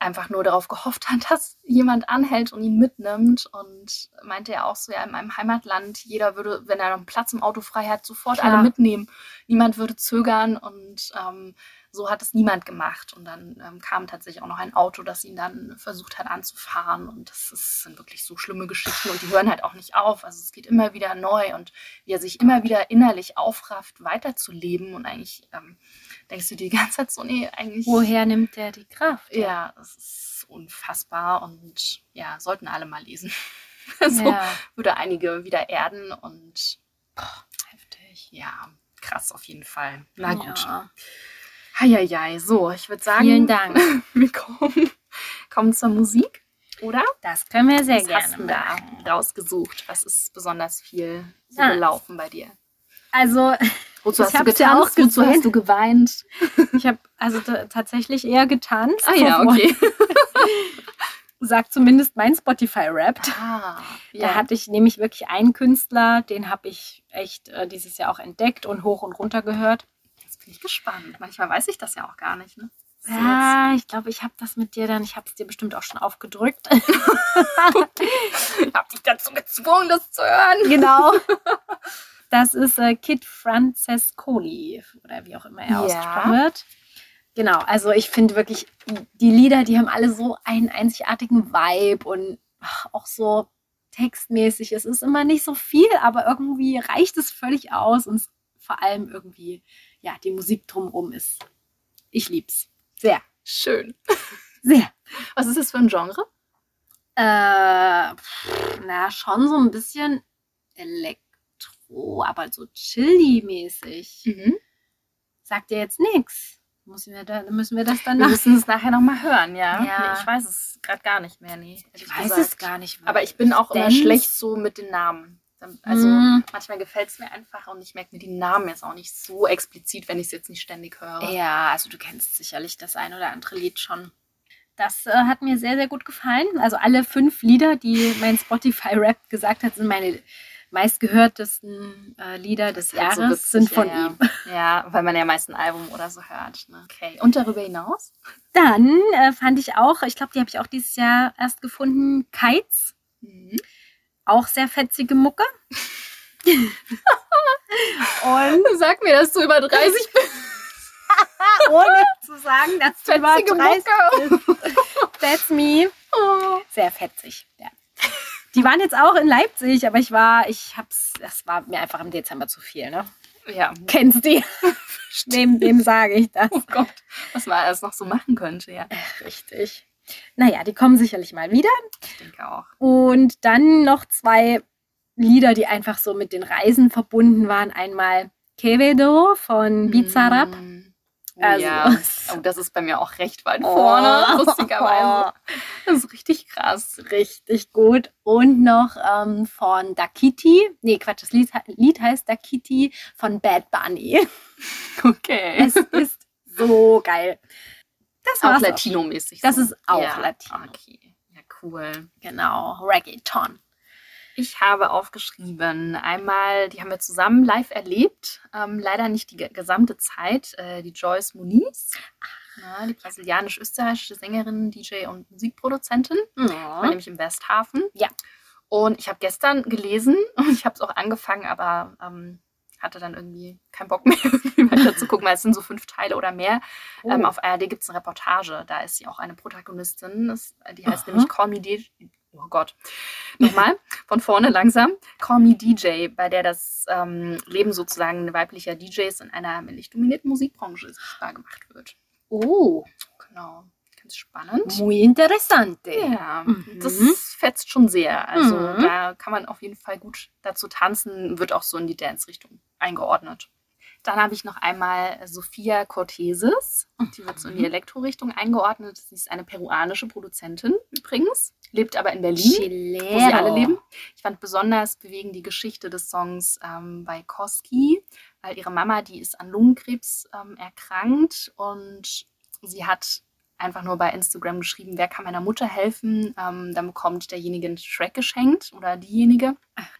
einfach nur darauf gehofft hat, *laughs* dass jemand anhält und ihn mitnimmt. Und meinte er auch so, ja, in meinem Heimatland, jeder würde, wenn er noch einen Platz im Auto frei hat, sofort Klar. alle mitnehmen. Niemand würde zögern und ähm, so hat es niemand gemacht. Und dann ähm, kam tatsächlich auch noch ein Auto, das ihn dann versucht hat anzufahren. Und das, ist, sind wirklich so schlimme Geschichten und die hören halt auch nicht auf. Also es geht immer wieder neu und wie er sich immer wieder innerlich aufrafft, weiterzuleben. Und eigentlich ähm, denkst du dir die ganze Zeit so, nee, eigentlich. Woher nimmt der die Kraft? Ja, es ist unfassbar und ja, sollten alle mal lesen. *laughs* so Ja. würde einige wieder erden und Heftig. ja, krass auf jeden Fall. Na gut. Ja. Heieiei, so, ich würde sagen, Vielen Dank. *laughs* wir kommen, kommen zur Musik, oder? Das können wir sehr Was gerne hast du da rausgesucht? Was ist besonders viel so Ah. gelaufen bei dir? Also, *laughs* Wozu Ich hast du ja getanzt? auch Wozu hast du geweint? ich habe also tatsächlich eher getanzt. Ah ja, okay. *laughs* Sagt zumindest mein Spotify-Rap. Ah, Da hatte ich nämlich wirklich einen Künstler, den habe ich echt äh, dieses Jahr auch entdeckt und hoch und runter gehört. Jetzt bin ich gespannt. Manchmal weiß ich das ja auch gar nicht. Ne? So Ja, ich glaube, ich habe das mit dir dann, ich habe es dir bestimmt auch schon aufgedrückt. jetzt- *laughs* Ich habe dich dazu gezwungen, das zu hören. genau. *laughs* Das ist äh, Kid Francescoli oder wie auch immer er Ja. ausgesprochen wird. Genau, also ich finde wirklich, die Lieder, die haben alle so einen einzigartigen Vibe und auch so textmäßig. Es ist immer nicht so viel, aber irgendwie reicht es völlig aus und vor allem irgendwie, ja, die Musik drumherum ist. Ich lieb's. Sehr, Schön. *laughs* sehr. Was ist das für ein Genre? Äh, na, schon so ein bisschen Elektro, aber so chilly-mäßig. Mhm. Sagt dir jetzt nichts. Müssen wir, da, müssen wir das dann Wir müssen es nachher nochmal hören, ja. Ja. Nee, ich weiß es gerade gar nicht mehr, nee. Ich weiß gesagt. es gar nicht. Aber ich bin auch immer schlecht so mit den Namen. Also Mm. manchmal gefällt es mir einfach und ich merke mir die Namen jetzt auch nicht so explizit, wenn ich es jetzt nicht ständig höre. Ja, also du kennst sicherlich das ein oder andere Lied schon. Das äh, hat mir sehr, sehr gut gefallen. Also alle fünf Lieder, die mein Spotify-Rap gesagt hat, sind meine meistgehörtesten äh, Lieder des halt so Jahres, witzig, sind von ja, ja. ihm. *laughs* Ja, weil man ja meist ein Album oder so hört. Ne? Okay. Und darüber hinaus? Dann äh, fand ich auch, ich glaube, die habe ich auch dieses Jahr erst gefunden, Kites. Mhm. Auch sehr fetzige Mucke. *laughs* Und Sag mir, dass du über 30 bist. *laughs* ohne zu sagen, dass du über Fetzige 30 Mucke. bist. That's me. Oh. Sehr fetzig, ja. Die waren jetzt auch in Leipzig, aber ich war, ich hab's, das war mir einfach im Dezember zu viel, ne? Ja. Kennst die? *laughs* dem, dem sage ich das. Oh Gott, was man alles noch so machen könnte, ja. Richtig. Naja, die kommen sicherlich mal wieder. Ich denke auch. Und dann noch zwei Lieder, die einfach so mit den Reisen verbunden waren. Einmal Quevedo von Bizarrap. Mm. Also- ja. *laughs* Oh, das ist bei mir auch recht weit Oh. vorne, lustigerweise. *laughs* Das ist richtig krass. Richtig gut. Und noch ähm, von Dakiti. Nee, Quatsch, das Lied, Lied heißt Dakiti von Bad Bunny. *laughs* Okay. Es ist so geil. Das auch war's Latino-mäßig. Das ist auch ja. Latino. Okay. Ja, cool. Genau, Reggaeton. Ich habe aufgeschrieben, einmal, die haben wir zusammen live erlebt, ähm, leider nicht die ge- gesamte Zeit, äh, die Joyce Muniz, ja, die brasilianisch-österreichische Sängerin, DJ und Musikproduzentin, war nämlich im Westhafen. Ja. Und ich habe gestern gelesen *laughs* und ich habe es auch angefangen, aber ähm, hatte dann irgendwie keinen Bock *laughs* mehr weiter zu gucken, weil es sind so fünf Teile oder mehr. Oh. Ähm, auf ARD gibt es eine Reportage, da ist sie auch eine Protagonistin, das, die heißt Aha. nämlich Call Me DJ. Oh Gott. Nochmal, von vorne langsam. Call Me DJ, bei der das ähm, Leben sozusagen weiblicher DJs in einer männlich dominierten Musikbranche sichtbar gemacht wird. oh, Genau. Ganz spannend. muy interesante. Ja, Mhm. das fetzt schon sehr. Also Mhm. da kann man auf jeden Fall gut dazu tanzen, wird auch so in die Dance-Richtung eingeordnet. Dann habe ich noch einmal Sophia Cortesis. Die wird so in die Elektro-Richtung eingeordnet. Sie ist eine peruanische Produzentin übrigens, lebt aber in Berlin, wo sie alle leben. Ich fand besonders bewegend die Geschichte des Songs ähm, bei Koski, weil ihre Mama, die ist an Lungenkrebs ähm, erkrankt und sie hat einfach nur bei Instagram geschrieben, wer kann meiner Mutter helfen. Ähm, dann bekommt derjenige einen Track geschenkt oder diejenige.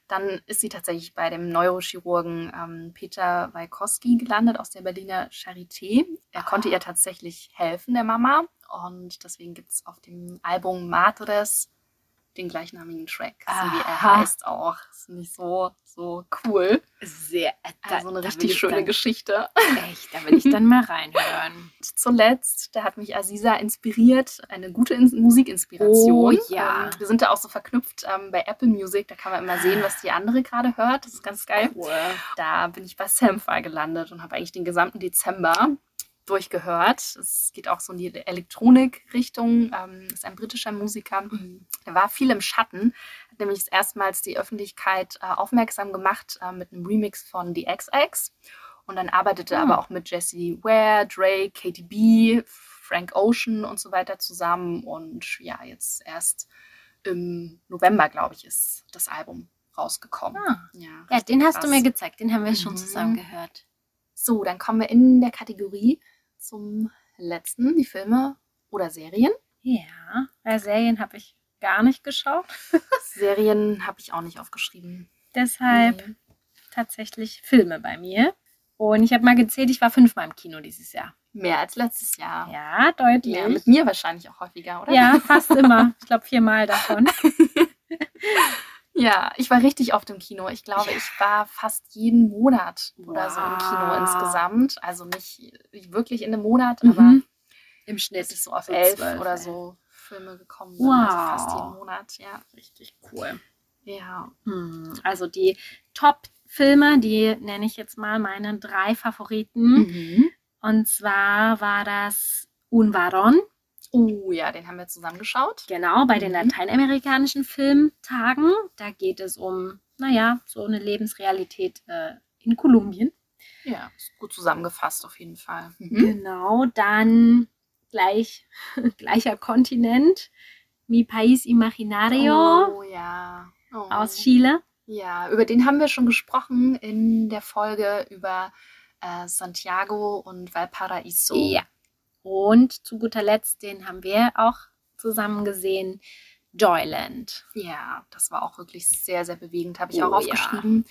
Dann ist sie tatsächlich bei dem Neurochirurgen ähm, Peter Wajkowski gelandet aus der Berliner Charité. Er konnte ihr tatsächlich helfen, der Mama. Und deswegen gibt es auf dem Album Madres den gleichnamigen Track, so wie er heißt auch. Das finde ich so, so cool. Sehr. Also eine da will richtig ich schöne dann, Geschichte. Echt, da will ich dann mal reinhören. *laughs* Zuletzt, da hat mich Aziza inspiriert, eine gute In Musikinspiration. Oh, ja. Ähm, wir sind da auch so verknüpft ähm, bei Apple Music, da kann man immer sehen, was die andere gerade hört. Das ist ganz geil. Cool. Da bin ich bei Samfire gelandet und habe eigentlich den gesamten Dezember durchgehört. Es geht auch so in die Elektronik-Richtung. Ähm, ist ein britischer Musiker. Er war viel im Schatten, hat nämlich erstmals die Öffentlichkeit äh, aufmerksam gemacht äh, mit einem Remix von The XX. Und dann arbeitete er Hm. aber auch mit Jesse Ware, Drake, KTB, Frank Ocean und so weiter zusammen. Und ja, jetzt erst im November, glaube ich, ist das Album rausgekommen. Ah. Ja, Ja, den hast du mir gezeigt. Den haben wir schon Mhm. zusammen gehört. So, dann kommen wir in der Kategorie zum letzten, die Filme oder Serien. Ja, bei Serien habe ich gar nicht geschaut. *laughs* Serien habe ich auch nicht aufgeschrieben. Deshalb Nee. tatsächlich Filme bei mir. Und ich habe mal gezählt, ich war fünfmal im Kino dieses Jahr. Mehr als letztes Jahr. Ja, deutlich. Ja, mit mir wahrscheinlich auch häufiger, oder? Ja, fast *laughs* immer. Ich glaube viermal davon. *laughs* Ja, ich war richtig oft im Kino. Ich glaube, Ja. ich war fast jeden Monat oder so im Kino Wow. insgesamt. Also nicht wirklich in einem Monat, Mhm. aber Im Schnitt ist so auf elf zwölf, oder so Filme gekommen. sind. Also Wow. fast jeden Monat, ja. Richtig cool. Ja. Hm, Also die Top-Filme, die nenne ich jetzt mal meine drei Favoriten. Mhm. Und zwar war das Un Varon, Oh ja, den haben wir zusammen geschaut. genau, bei den Mhm. lateinamerikanischen Filmtagen. Da geht es um, naja, so eine Lebensrealität äh, in Kolumbien. Ja, gut zusammengefasst auf jeden Fall. Mhm. Genau, dann gleich, *laughs* gleicher Kontinent, Mi País Imaginario Oh ja. Oh. aus Chile. Ja, über den haben wir schon gesprochen in der Folge über äh, Santiago und Valparaiso. Ja. Und zu guter Letzt, den haben wir auch zusammen gesehen, Joyland. Ja, das war auch wirklich sehr, sehr bewegend. Habe ich Oh, auch aufgeschrieben.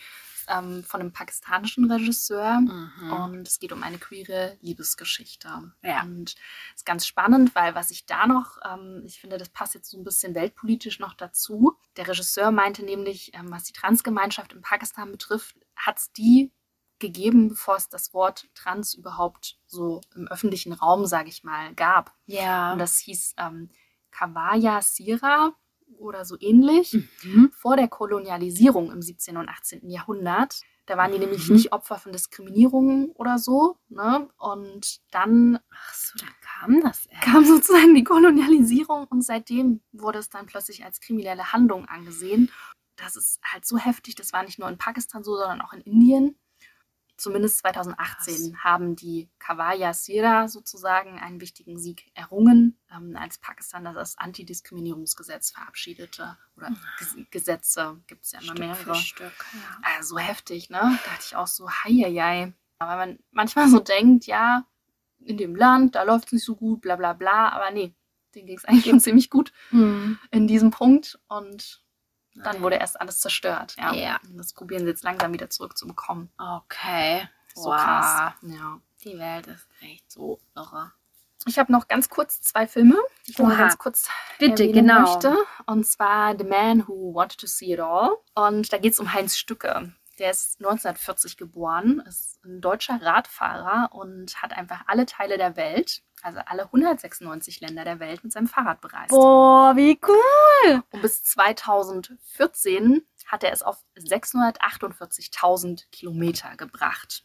Ähm, von einem pakistanischen Regisseur. Mhm. Und es geht um eine queere Liebesgeschichte. Ja. Und ist ganz spannend, weil was ich da noch, ähm, ich finde, das passt jetzt so ein bisschen weltpolitisch noch dazu. Der Regisseur meinte nämlich, ähm, was die Transgemeinschaft in Pakistan betrifft, hat es die gegeben, bevor es das Wort Trans überhaupt so im öffentlichen Raum, sage ich mal, gab. Ja. Und das hieß ähm, Kawaya Sira oder so ähnlich Mhm. vor der Kolonialisierung im 17. und 18. Jahrhundert. Da waren die nämlich Mhm. nicht Opfer von Diskriminierung oder so. Ne? Und dann Ach so, da kam das erst. kam sozusagen die Kolonialisierung und seitdem wurde es dann plötzlich als kriminelle Handlung angesehen. Das ist halt so heftig. Das war nicht nur in Pakistan so, sondern auch in Indien. Zumindest 2018 haben die Kawaya Sira sozusagen einen wichtigen Sieg errungen, ähm, als Pakistan das Antidiskriminierungsgesetz verabschiedete. Oder Ges Gesetze gibt es ja immer Stück mehrere. für Stück. Ja. Also heftig, ne? Da dachte ich auch so, heieiei. Aber man manchmal so denkt, ja, in dem Land, da läuft es nicht so gut, bla bla bla. Aber nee, denen ging es *laughs* eigentlich schon *laughs* ziemlich gut Mhm. in diesem Punkt. Und dann Nein. wurde erst alles zerstört. Ja. Ja. Das probieren sie jetzt langsam wieder zurückzubekommen. Okay. So wow. krass. Ja. Die Welt ist echt so irre. Ich habe noch ganz kurz zwei Filme, die ich noch ganz kurz Bitte, genau. möchte. Und zwar The Man Who Wanted to See It All. Und da geht es um Heinz Stücke. Der ist 1940 geboren, ist ein deutscher Radfahrer und hat einfach alle Teile der Welt, also alle 196 Länder der Welt mit seinem Fahrrad bereist. Boah, wie cool. Und bis 2014 hat er es auf 648.000 Kilometer gebracht.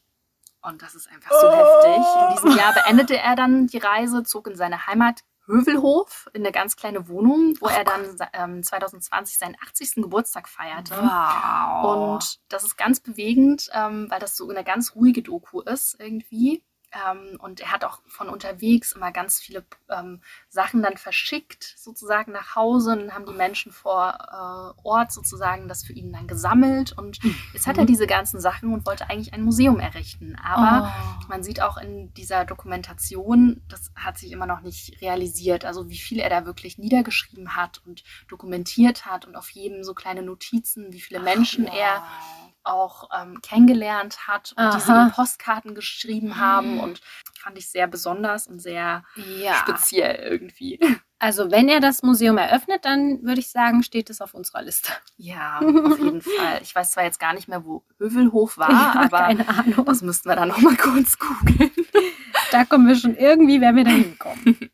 Und das ist einfach so Oh. heftig. In diesem Jahr beendete er dann die Reise, zog in seine Heimat Hövelhof in eine ganz kleine Wohnung, wo Oh er dann ähm, 2020 seinen 80. Geburtstag feierte. Wow. Und das ist ganz bewegend, ähm, weil das so eine ganz ruhige Doku ist irgendwie. Ähm, und er hat auch von unterwegs immer ganz viele ähm, Sachen dann verschickt, sozusagen nach Hause. Und dann haben die Menschen vor äh, Ort sozusagen das für ihn dann gesammelt. Und mhm. jetzt hat er diese ganzen Sachen und wollte eigentlich ein Museum errichten. Aber oh. man sieht auch in dieser Dokumentation, das hat sich immer noch nicht realisiert. Also wie viel er da wirklich niedergeschrieben hat und dokumentiert hat und auf jedem so kleine Notizen, wie viele Menschen Ach, wow. er auch ähm, kennengelernt hat und Aha. die sie in Postkarten geschrieben haben und fand ich sehr besonders und sehr ja. speziell irgendwie. Also wenn er das Museum eröffnet, dann würde ich sagen, steht es auf unserer Liste. Ja, *laughs* auf jeden Fall. Ich weiß zwar jetzt gar nicht mehr, wo Hövelhof war, ja, aber keine Ahnung. das müssten wir dann noch mal kurz *laughs* googeln. Da kommen wir schon irgendwie, werden wir da hinkommen. *laughs*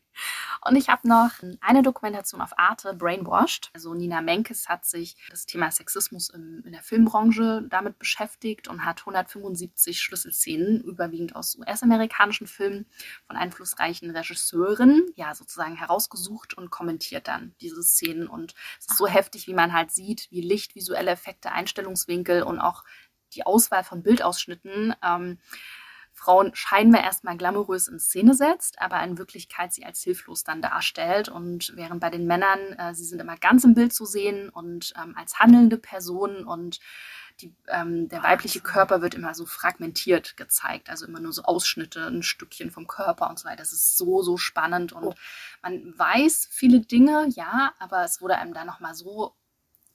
Und ich habe noch eine Dokumentation auf Arte, Brainwashed. Also Nina Menkes hat sich das Thema Sexismus im, in der Filmbranche damit beschäftigt und hat 175 Schlüsselszenen, überwiegend aus US-amerikanischen Filmen, von einflussreichen Regisseuren, ja, sozusagen herausgesucht und kommentiert dann diese Szenen. Und es ist so heftig, wie man halt sieht, wie Licht, visuelle Effekte, Einstellungswinkel und auch die Auswahl von Bildausschnitten ähm, Frauen scheinbar erstmal glamourös in Szene setzt, aber in Wirklichkeit sie als hilflos dann darstellt. Und während bei den Männern, äh, sie sind immer ganz im Bild zu sehen und ähm, als handelnde Personen und die, ähm, der weibliche Körper wird immer so fragmentiert gezeigt, also immer nur so Ausschnitte, ein Stückchen vom Körper und so weiter. Das ist so, so spannend und oh. man weiß viele Dinge, ja, aber es wurde einem da nochmal so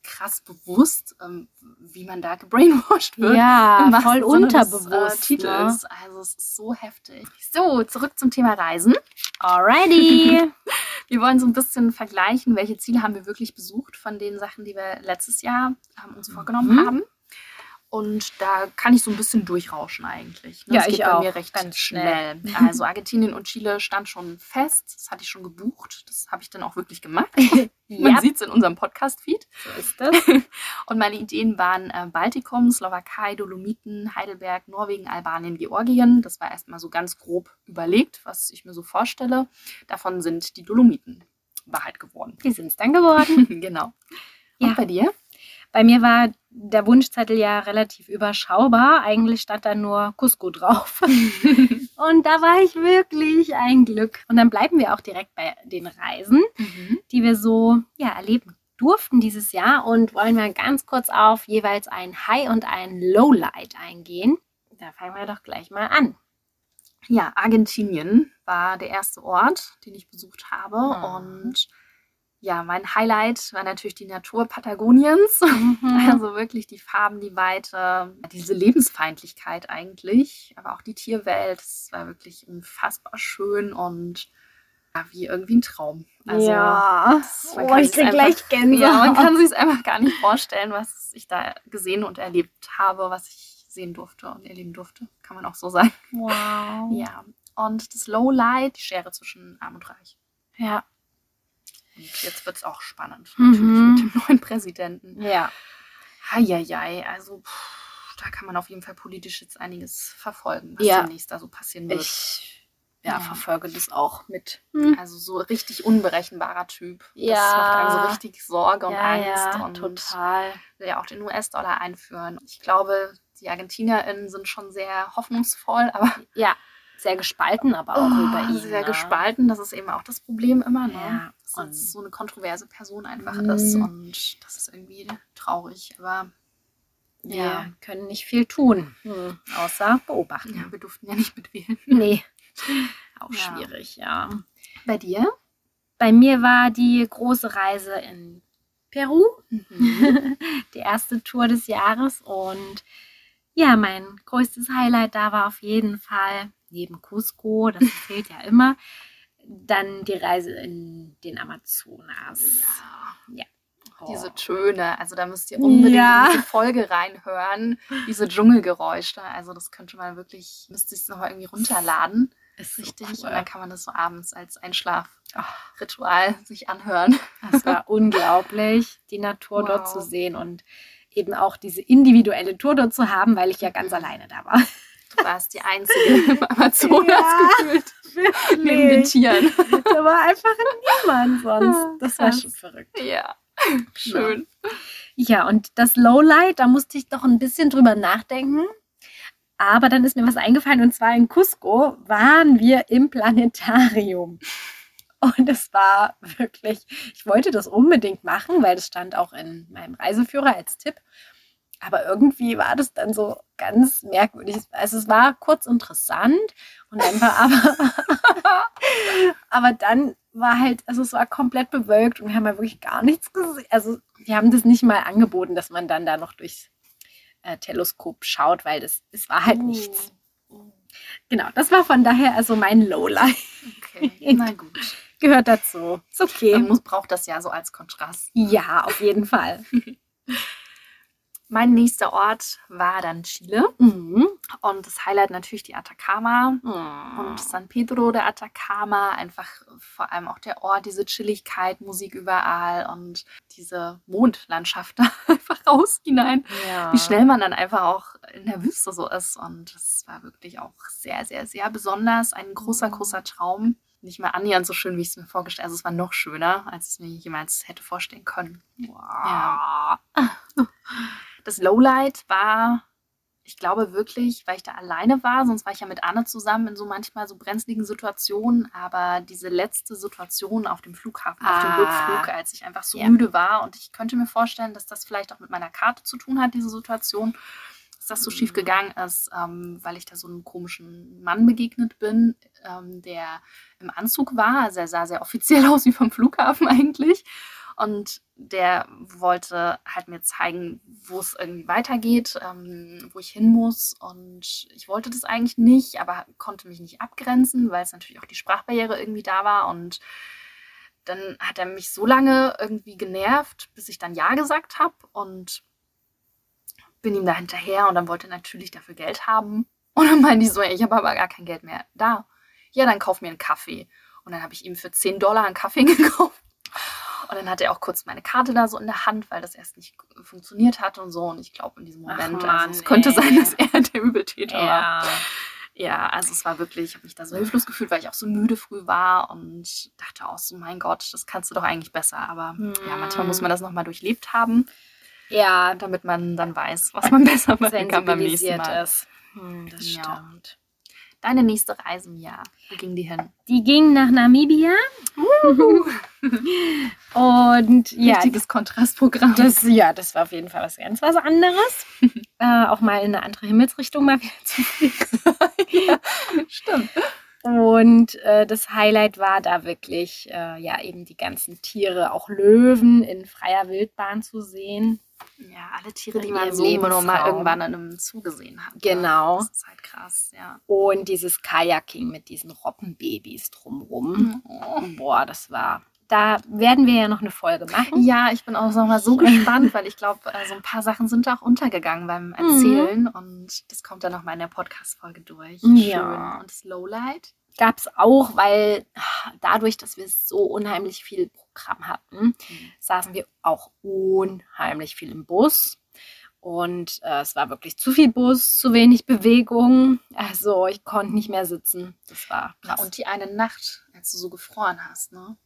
krass bewusst, ähm, wie man da gebrainwashed wird. Ja, voll unterbewusst. Des, äh, Titels. Ne? Also es ist so heftig. So, zurück zum Thema Reisen. Alrighty. *laughs* wir wollen so ein bisschen vergleichen, welche Ziele haben wir wirklich besucht von den Sachen, die wir letztes Jahr ähm, uns vorgenommen mhm. haben. Und da kann ich so ein bisschen durchrauschen eigentlich. Ne? Ja, das geht ich bei auch. mir recht Ganz schnell. schnell. *laughs* Also Argentinien und Chile stand schon fest. Das hatte ich schon gebucht. Das habe ich dann auch wirklich gemacht. *laughs* Man yep. sieht es in unserem Podcast-Feed. So ist das. *laughs* und meine Ideen waren äh, Baltikum, Slowakei, Dolomiten, Heidelberg, Norwegen, Albanien, Georgien. Das war erstmal so ganz grob überlegt, was ich mir so vorstelle. Davon sind die Dolomiten Wahrheit geworden. Die sind es dann geworden. genau. Und ja. bei dir? Bei mir war der Wunschzettel ja relativ überschaubar. Eigentlich stand da nur Cusco drauf. *laughs* und da war ich wirklich ein Glück. Und dann bleiben wir auch direkt bei den Reisen, mhm. die wir so ja, erleben durften dieses Jahr und wollen mal ganz kurz auf jeweils ein High und ein Lowlight eingehen. Da fangen wir doch gleich mal an. Ja, Argentinien war der erste Ort, den ich besucht habe. Mhm. Und ja, mein Highlight war natürlich die Natur Patagoniens. *laughs* Mhm. Also wirklich die Farben, die Weite, diese Lebensfeindlichkeit eigentlich, aber auch die Tierwelt. Es war wirklich unfassbar schön und ja, wie irgendwie ein Traum. Also, ja, oh, ich krieg gleich Gänsehaut. Ja, man kann sich es einfach gar nicht vorstellen, was ich da gesehen und erlebt habe, was ich sehen durfte und erleben durfte. Kann man auch so sagen. Wow. Ja, und das Lowlight, die Schere zwischen Arm und Reich. Ja, und jetzt wird es auch spannend, natürlich mhm. mit dem neuen Präsidenten. Ja. Heieiei, also pff, da kann man auf jeden Fall politisch jetzt einiges verfolgen, was ja. demnächst da so passieren wird. Ich ja, ja. verfolge das auch mit. Hm. Also so richtig unberechenbarer Typ. Ja. Das macht einem so richtig Sorge und ja, Angst. Ja, und total. Will ja auch den US-Dollar einführen. Ich glaube, die ArgentinerInnen sind schon sehr hoffnungsvoll, aber ja sehr gespalten, aber auch oh, über ihn. Sehr ne? gespalten, das ist eben auch das Problem immer, ne? Ja, dass es so eine kontroverse Person einfach mhm. ist und das ist irgendwie traurig, aber wir ja. können nicht viel tun, mhm. außer beobachten. Ja, wir durften ja nicht mitwählen. *laughs* Nee, auch ja. schwierig, ja. Bei dir? Bei mir war die große Reise in Peru, mhm. *laughs* die erste Tour des Jahres und ja, mein größtes Highlight da war auf jeden Fall neben Cusco, das fehlt ja immer, dann die Reise in den Amazonas. Ja. ja. Oh. Diese Töne, also da müsst ihr unbedingt ja. in diese Folge reinhören, diese Dschungelgeräusche. Also das könnte man wirklich, müsste ich es nochmal irgendwie runterladen. Ist richtig. Und dann kann man das so abends als Einschlafritual sich anhören. Das war unglaublich, die Natur wow. dort zu sehen und eben auch diese individuelle Tour dort zu haben, weil ich ja ganz alleine da war. Du warst die Einzige im Amazonas *laughs* ja, gefühlt. Wirklich. Neben den Tieren. Da war einfach niemand *laughs* sonst. Ah, das war schon verrückt. Ja, schön. Ja, und das Lowlight, da musste ich doch ein bisschen drüber nachdenken. Aber dann ist mir was eingefallen und zwar in Cusco waren wir im Planetarium. Und es war wirklich, ich wollte das unbedingt machen, weil das stand auch in meinem Reiseführer als Tipp. Aber irgendwie war das dann so ganz merkwürdig. Also es war kurz interessant und dann war aber, *laughs* aber dann war halt, also es war komplett bewölkt und wir haben ja wirklich gar nichts gesehen. Also die haben das nicht mal angeboten, dass man dann da noch durchs äh, Teleskop schaut, weil das, es war halt oh. nichts. Genau, das war von daher also mein Lowlight. Okay, na gut. *laughs* Gehört dazu. Ist okay. Man muss, braucht das ja so als Kontrast. Ja, auf jeden Fall. *laughs* Mein nächster Ort war dann Chile. Mhm. Und das Highlight natürlich die Atacama mhm. und San Pedro de Atacama. Einfach vor allem auch der Ort, diese Chilligkeit, Musik überall und diese Mondlandschaft da *laughs* einfach raus hinein. Ja. Wie schnell man dann einfach auch in der Wüste so ist. Und das war wirklich auch sehr, sehr, sehr besonders. Ein großer, großer Traum nicht mehr annähernd so schön, wie ich es mir vorgestellt habe. Also es war noch schöner, als ich es mir jemals hätte vorstellen können. Wow. Ja. *laughs* Das Lowlight war, ich glaube wirklich, weil ich da alleine war, sonst war ich ja mit Anne zusammen in so manchmal so brenzligen Situationen, aber diese letzte Situation auf dem Flughafen, ah. auf dem ah. Rückflug, als ich einfach so ja. müde war und ich könnte mir vorstellen, dass das vielleicht auch mit meiner Karte zu tun hat, diese Situation, dass das so schief mhm. gegangen ist, ähm, weil ich da so einem komischen Mann begegnet bin, ähm, der im Anzug war. Also er sah sehr offiziell *laughs* aus wie vom Flughafen eigentlich. Und der wollte halt mir zeigen, wo es irgendwie weitergeht, ähm, wo ich hin muss. Und ich wollte das eigentlich nicht, aber konnte mich nicht abgrenzen, weil es natürlich auch die Sprachbarriere irgendwie da war. Und dann hat er mich so lange irgendwie genervt, bis ich dann Ja gesagt habe und bin ihm da hinterher und dann wollte er natürlich dafür Geld haben. Und dann meinte ich so, ich habe aber gar kein Geld mehr da. Ja, dann kauf mir einen Kaffee. Und dann habe ich ihm für 10 Dollar einen Kaffee *laughs* gekauft. Und dann hatte er auch kurz meine Karte da so in der Hand, weil das erst nicht funktioniert hat und so. Und ich glaube, in diesem Moment, Ach Mann, also es könnte sein, dass er *laughs* der Übeltäter ja. war. Ja, also es war wirklich, ich habe mich da so hilflos gefühlt, weil ich auch so müde früh war und dachte auch so, mein Gott, das kannst du doch eigentlich besser. Aber hm. ja, manchmal muss man das nochmal durchlebt haben. Ja. Damit man dann weiß, was man *laughs* besser machen kann beim nächsten Mal. Ist. Hm, das ja. stimmt. Deine nächste Reise im Jahr, wo ging die hin? Die ging nach Namibia. Und ja. Richtiges Kontrastprogramm. Das, ja, das war auf jeden Fall was ganz was anderes. *laughs* äh, auch mal in eine andere Himmelsrichtung mal wieder zu *laughs* ja, stimmt. Und äh, das Highlight war da wirklich, äh, ja, eben die ganzen Tiere, auch Löwen in freier Wildbahn zu sehen. Ja, alle Tiere, die man so nur mal irgendwann in einem Zoo gesehen hat. Ne? Genau. Das ist halt krass, ja. Und dieses Kajaking mit diesen Robbenbabys drumrum. Mhm. Boah, das war. Da werden wir ja noch eine Folge machen. Ja, ich bin auch noch mal so *laughs* gespannt, weil ich glaube, äh, so ein paar Sachen sind da auch untergegangen beim mhm. Erzählen. Mhm. Und das kommt dann noch mal in der Podcast-Folge durch. Ja. Schön. Und das Lowlight? Gab es auch, weil dadurch, dass wir so unheimlich viel Programm hatten, mhm. saßen wir auch unheimlich viel im Bus. Und äh, es war wirklich zu viel Bus, zu wenig Bewegung. Also ich konnte nicht mehr sitzen. Das war krass. Ja, und die eine Nacht, als du so gefroren hast, ne?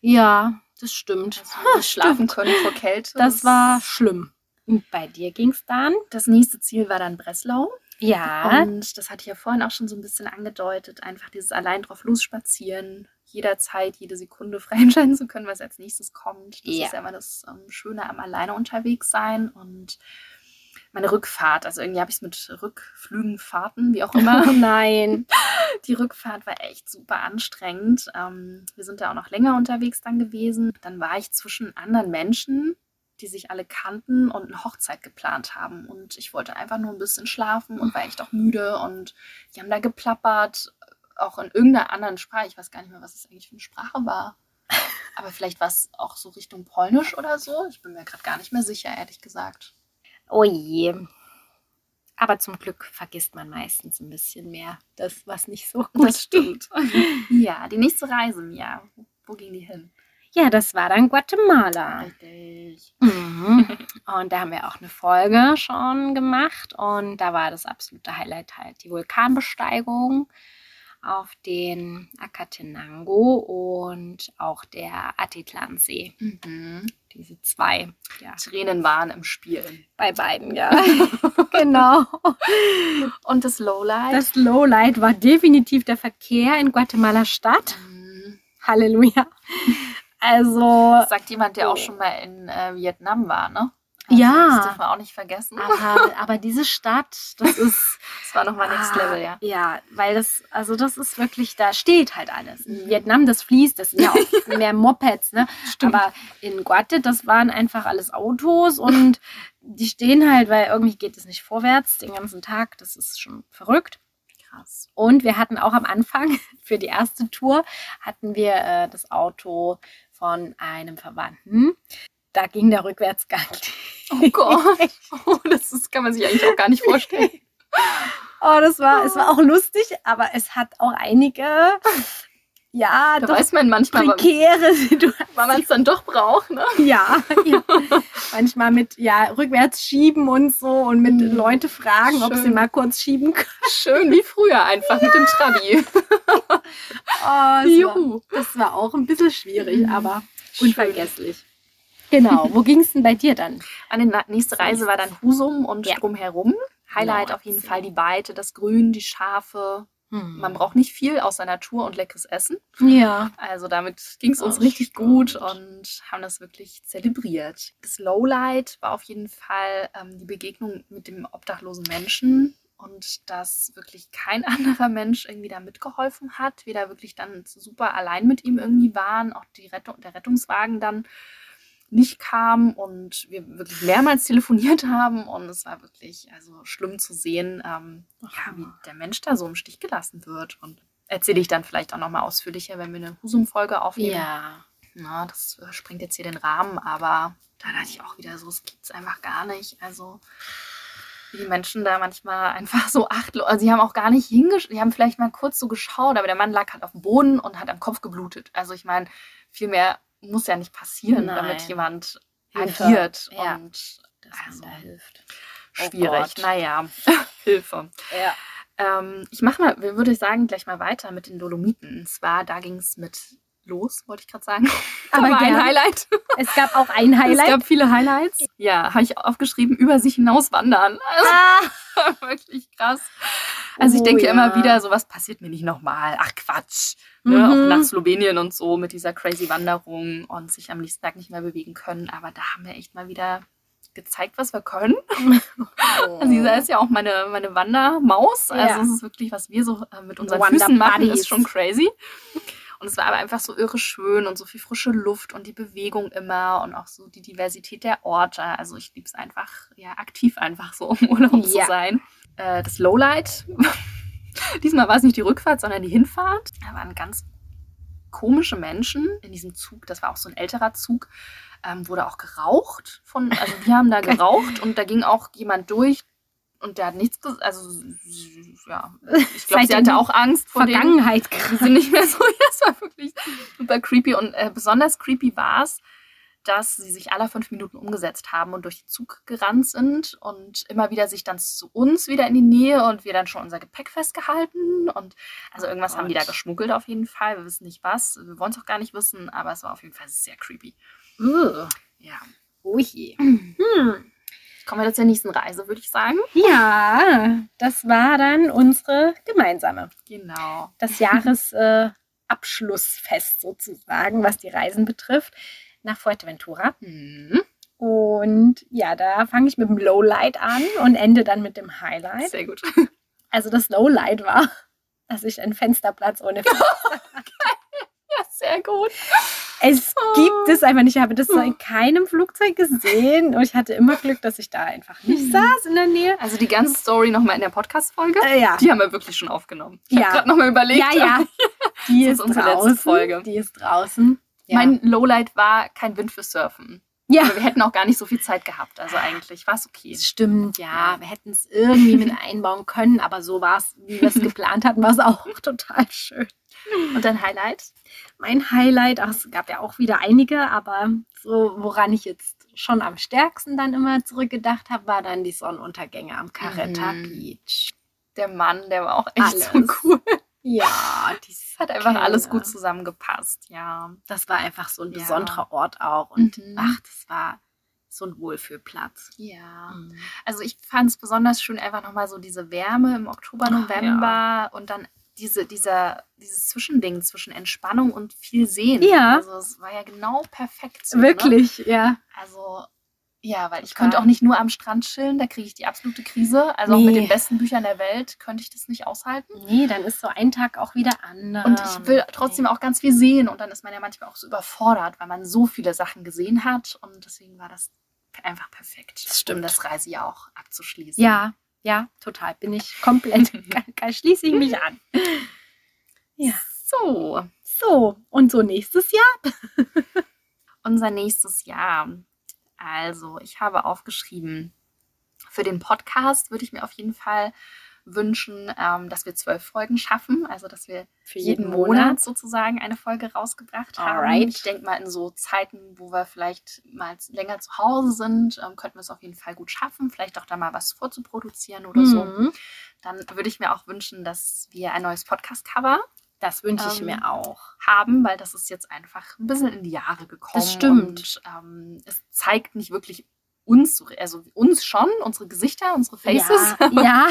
Ja, das stimmt. Wir nicht *laughs* schlafen können vor Kälte. Das war schlimm. Und bei dir ging es dann? Das nächste Ziel war dann Breslau. Ja. Und das hatte ich ja vorhin auch schon so ein bisschen angedeutet, einfach dieses allein drauf losspazieren, jederzeit, jede Sekunde *laughs* frei entscheiden zu können, was als nächstes kommt. Das ja. ist ja immer das ähm, Schöne am alleine unterwegs sein und meine Rückfahrt, also irgendwie habe ich es mit Rückflügen, Fahrten, wie auch immer. Oh *laughs* nein. Die Rückfahrt war echt super anstrengend. Ähm, wir sind da auch noch länger unterwegs dann gewesen. Dann war ich zwischen anderen Menschen, die sich alle kannten und eine Hochzeit geplant haben. Und ich wollte einfach nur ein bisschen schlafen und war echt auch müde. Und die haben da geplappert, auch in irgendeiner anderen Sprache. Ich weiß gar nicht mehr, was es eigentlich für eine Sprache war. Aber vielleicht war es auch so Richtung Polnisch oder so. Ich bin mir gerade gar nicht mehr sicher, ehrlich gesagt. Oh je. Aber zum Glück vergisst man meistens ein bisschen mehr das, was nicht so gut das stimmt. ja, die nächste Reise im Jahr. Wo ging die hin? Ja, das war dann Guatemala. Richtig. Mhm. *laughs* Und da haben wir auch eine Folge schon gemacht und da war das absolute Highlight halt die Vulkanbesteigung auf den Acatenango und auch der Atitlansee. Mhm. diese zwei. Ja. Tränen waren im Spiel. Bei beiden, ja. *laughs* genau. Und das Lowlight? Das Lowlight war definitiv der Verkehr in Guatemala Stadt. Mhm. Halleluja. Also. Das sagt jemand, der auch schon mal in äh, Vietnam war, ne? Also, Ja. Das dürfen wir auch nicht vergessen. Aber, aber diese Stadt, das *laughs* ist. Das war nochmal Next Ah, Level, ja. Ja, weil das, also das ist wirklich, da steht halt alles. In Mhm. Vietnam, das fließt, das sind ja auch *laughs* mehr Mopeds, ne? Stimmt. Aber in Guate, das waren einfach alles Autos und die stehen halt, weil irgendwie geht es nicht vorwärts den ganzen Tag. Das ist schon verrückt. Krass. Und wir hatten auch am Anfang *laughs* für die erste Tour hatten wir äh, das Auto von einem Verwandten. Da ging der Rückwärtsgang. Oh Gott. Oh, das ist, kann man sich eigentlich auch gar nicht vorstellen. *laughs* Oh, das war, es war auch lustig, aber es hat auch einige, ja, Da doch weiß man manchmal, prekäre *laughs* Situationen. man es dann doch braucht, ne? *laughs* Ja, ja. *laughs* manchmal mit ja rückwärts schieben und so und mit Mhm. Leute fragen, ob sie Schön. mal kurz schieben können. Schön wie früher einfach mit dem Trabi. Oh, das, war, Juhu. das war auch ein bisschen schwierig, Mhm. aber Schön. unvergesslich. Genau. Wo ging es denn bei dir dann? An die nächste Reise war dann Husum und Ja. drumherum. Highlight Nordsee. auf jeden Fall die Weite, das Grün, die Schafe. Man braucht nicht viel außer Natur und leckeres Essen. ja. Also damit ging es uns Das richtig gut und haben das wirklich zelebriert. Das Lowlight war auf jeden Fall ähm, die Begegnung mit dem obdachlosen Menschen und dass wirklich kein *laughs* anderer Mensch irgendwie da mitgeholfen hat. Wir da wirklich dann super allein mit ihm irgendwie waren. Auch die Rettung, der Rettungswagen dann nicht kam und wir wirklich mehrmals telefoniert *laughs* haben und es war wirklich also schlimm zu sehen, ähm, ja, wie der Mensch da so im Stich gelassen wird und erzähle ich dann vielleicht auch nochmal ausführlicher, wenn wir eine Husum-Folge aufnehmen. Ja. Na, das äh, sprengt jetzt hier den Rahmen, aber da dachte ich auch wieder so, es gibt's einfach gar nicht. Also wie die Menschen da manchmal *laughs* einfach so achtlos, also sie haben auch gar nicht hingeschaut, sie haben vielleicht mal kurz so geschaut, aber der Mann lag halt auf dem Boden und hat am Kopf geblutet. Also ich meine, viel mehr muss ja nicht passieren, Nein. damit jemand Hilfe. agiert Ja. und Dass Also, da hilft. schwierig. Gott. naja, *laughs* Hilfe. Ja. Ähm, ich mache mal, würde ich sagen, gleich mal weiter mit den Dolomiten. Und zwar, da ging es mit los, wollte ich gerade sagen. *laughs* Aber war ein gern. Highlight. *laughs* Es gab auch ein Es Highlight. gab viele Highlights. Ja, habe ich aufgeschrieben, über sich hinaus wandern. Also, Ah, wirklich krass. Also ich Oh, denke ja. immer wieder, sowas passiert mir nicht nochmal. Ach Quatsch. Ne? Auch Mhm. nach Slowenien und so mit dieser crazy Wanderung und sich am nächsten Tag nicht mehr bewegen können. Aber da haben wir echt mal wieder gezeigt, was wir können. *laughs* *laughs* Also Lisa ist ja auch meine, meine Wandermaus. Also Ja. es ist wirklich, was wir so äh, mit unseren Wander Füßen machen, Buddies. ist schon crazy. Und es war aber einfach so irre schön und so viel frische Luft und die Bewegung immer und auch so die Diversität der Orte. Also ich liebe es einfach, ja, aktiv einfach so im Urlaub zu Ja. sein. Äh, das Lowlight, *laughs* diesmal war es nicht die Rückfahrt, sondern die Hinfahrt. Da waren ganz komische Menschen in diesem Zug. Das war auch so ein älterer Zug. Ähm, wurde auch geraucht von, also die haben da *laughs* geraucht und da ging auch jemand durch und der hat nichts gesagt. Also ja, ich glaube, sie hatte auch Angst vor. Vergangenheit. *laughs* Wir sind nicht mehr so. Ja, es war wirklich super creepy. Und äh, besonders creepy war es, dass sie sich alle fünf Minuten umgesetzt haben und durch den Zug gerannt sind und immer wieder sich dann zu uns wieder in die Nähe und wir dann schon unser Gepäck festgehalten. Und also Oh irgendwas haben die da geschmuggelt auf jeden Fall. Wir wissen nicht was. Wir wollen es auch gar nicht wissen, aber es war auf jeden Fall sehr creepy. Ugh. Ja. Oh je. Hm. Kommen wir zur nächsten Reise, würde ich sagen. Ja, das war dann unsere gemeinsame. Genau. Das Jahresabschlussfest äh, sozusagen, was die Reisen betrifft, nach Fuerteventura. Mhm. Und ja, da fange ich mit dem Lowlight an und ende dann mit dem Highlight. Sehr gut. Also das Lowlight war, dass ich einen Fensterplatz ohne *laughs* Ja, sehr gut. Es Oh. gibt es einfach nicht. Ich habe das so in keinem Flugzeug gesehen. Und ich hatte immer Glück, dass ich da einfach nicht Mhm. saß in der Nähe. Also die ganze Story nochmal in der Podcast-Folge. Äh, ja. Die haben wir wirklich schon aufgenommen. Ich Ja. habe gerade nochmal überlegt. Ja, ja. *laughs* Die ist, ist unsere draußen. letzte Folge. Die ist draußen. Ja. Mein Lowlight war kein Wind für Surfen. ja. Aber wir hätten auch gar nicht so viel Zeit gehabt. Also eigentlich war es okay. Stimmt, ja. Wir hätten es irgendwie mit einbauen können, aber so war es, wie wir es *laughs* geplant hatten, war es auch total schön. Und dein Highlight? Mein Highlight, ach, es gab ja auch wieder einige, aber so, woran ich jetzt schon am stärksten dann immer zurückgedacht habe, war dann die Sonnenuntergänge am Caretta Mhm. Beach. Der Mann, der war auch echt so Alles. cool. Ja, es hat einfach Keller. alles gut zusammengepasst, ja. Das war einfach so ein ja. besonderer Ort auch. Und mhm. ach, das war so ein Wohlfühlplatz. Ja. Mhm. Also ich fand es besonders schön, einfach nochmal so diese Wärme im Oktober, November ja. und dann diese, dieser, dieses Zwischending zwischen Entspannung und viel Sehen. Ja. Also es war ja genau perfekt. So, ne? Wirklich, ne? ja. Also ja, weil ich könnte auch nicht nur am Strand chillen, da kriege ich die absolute Krise. Also nee. auch mit den besten Büchern der Welt könnte ich das nicht aushalten. Nee, dann ist so ein Tag auch wieder anders. Und ich will trotzdem auch ganz viel sehen und dann ist man ja manchmal auch so überfordert, weil man so viele Sachen gesehen hat und deswegen war das einfach perfekt, das stimmt. um das Reisejahr auch abzuschließen. Ja, ja, total. Bin ich komplett, *laughs* *laughs* schließe ich mich an. Ja. So. So, und so nächstes Jahr? *laughs* Unser nächstes Jahr also, ich habe aufgeschrieben, für den Podcast würde ich mir auf jeden Fall wünschen, ähm, dass wir zwölf Folgen schaffen, also dass wir für jeden, jeden Monat. Monat. sozusagen eine Folge rausgebracht Alright. haben. Ich denke mal, in so Zeiten, wo wir vielleicht mal länger zu Hause sind, ähm, könnten wir es auf jeden Fall gut schaffen, vielleicht auch da mal was vorzuproduzieren oder mhm. so. Dann würde ich mir auch wünschen, dass wir ein neues Podcast-Cover das wünsche ich ähm, mir auch. Haben, weil das ist jetzt einfach ein bisschen in die Jahre gekommen. Das stimmt. Und ähm, es zeigt nicht wirklich uns, also uns schon, unsere Gesichter, unsere Faces. Ja. ja.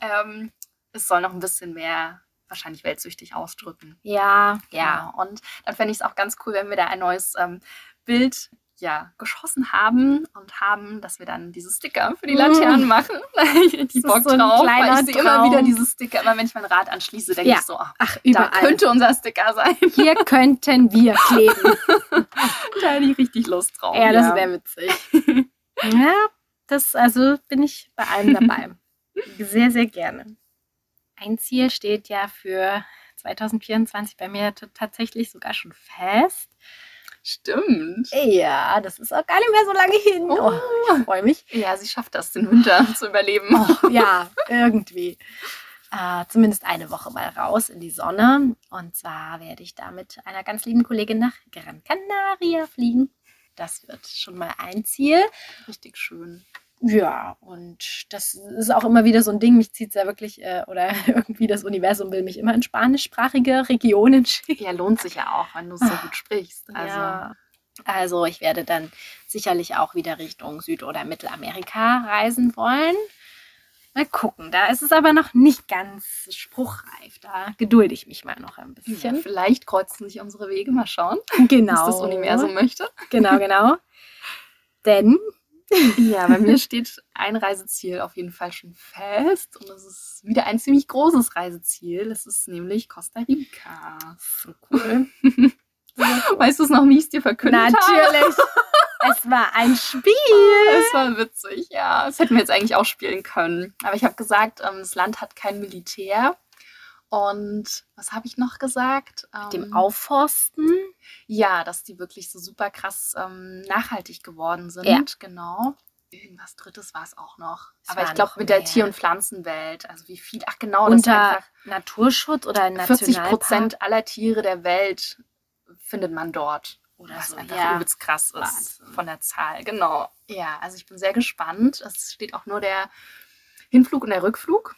*laughs* ähm, es soll noch ein bisschen mehr wahrscheinlich weltsüchtig ausdrücken. Ja, ja. Genau. Und dann fände ich es auch ganz cool, wenn wir da ein neues ähm, Bild ja, geschossen haben und haben, dass wir dann diese Sticker für die Laternen mm. machen. *laughs* die Bock so drauf, weil ich sehe immer wieder diese Sticker. Immer wenn ich mein Rad anschließe, denke ja. ich so, ach, ach da könnte unser Sticker sein. *laughs* Hier könnten wir kleben. *laughs* da hätte ich richtig Lust drauf. Ja, das wäre witzig. ja, das, also bin ich bei allem dabei. sehr, sehr gerne. Ein Ziel steht ja für 2024 bei mir tatsächlich sogar schon fest. Stimmt. Ja, das ist auch gar nicht mehr so lange hin. Oh, oh ich freue mich. Ja, sie schafft das, den Winter *laughs* zu überleben. Oh, ja, irgendwie. Äh, zumindest eine Woche mal raus in die Sonne. Und zwar werde ich da mit einer ganz lieben Kollegin nach Gran Canaria fliegen. Das wird schon mal ein Ziel. Richtig schön. Ja, und das ist auch immer wieder so ein Ding. Mich zieht es ja wirklich, äh, oder *laughs* irgendwie das Universum will mich immer in spanischsprachige Regionen schicken. Ja, lohnt sich ja auch, wenn du so gut sprichst. Also. Ja. also ich werde dann sicherlich auch wieder Richtung Süd- oder Mittelamerika reisen wollen. Mal gucken, da ist es aber noch nicht ganz spruchreif. Da gedulde ich mich mal noch ein bisschen. Ja, vielleicht kreuzen sich unsere Wege, mal schauen. Genau. Was das Universum möchte. Genau, genau. *laughs* Denn ja, bei mir *laughs* steht ein Reiseziel auf jeden Fall schon fest und das ist wieder ein ziemlich großes Reiseziel. Das ist nämlich Costa Rica. So cool. *laughs* Weißt du es noch, wie ich es dir verkündet habe? Natürlich. *laughs* es war ein Spiel. Es war witzig, ja. Das hätten wir jetzt eigentlich auch spielen können. Aber ich habe gesagt, ähm, das Land hat kein Militär. Und was habe ich noch gesagt? Dem ähm, Aufforsten. Ja, dass die wirklich so super krass ähm, nachhaltig geworden sind. Ja. Genau. Irgendwas Drittes war es auch noch. Es Aber ich glaube mit der Tier- und Pflanzenwelt. Also wie viel, ach genau. Unter Naturschutz oder Nationalpark? 40 Prozent aller Tiere der Welt findet man dort. Oder was so. einfach ja. übelst krass ist Wahnsinn. von der Zahl. Genau. Ja, also ich bin sehr gespannt. Es steht auch nur der Hinflug und der Rückflug.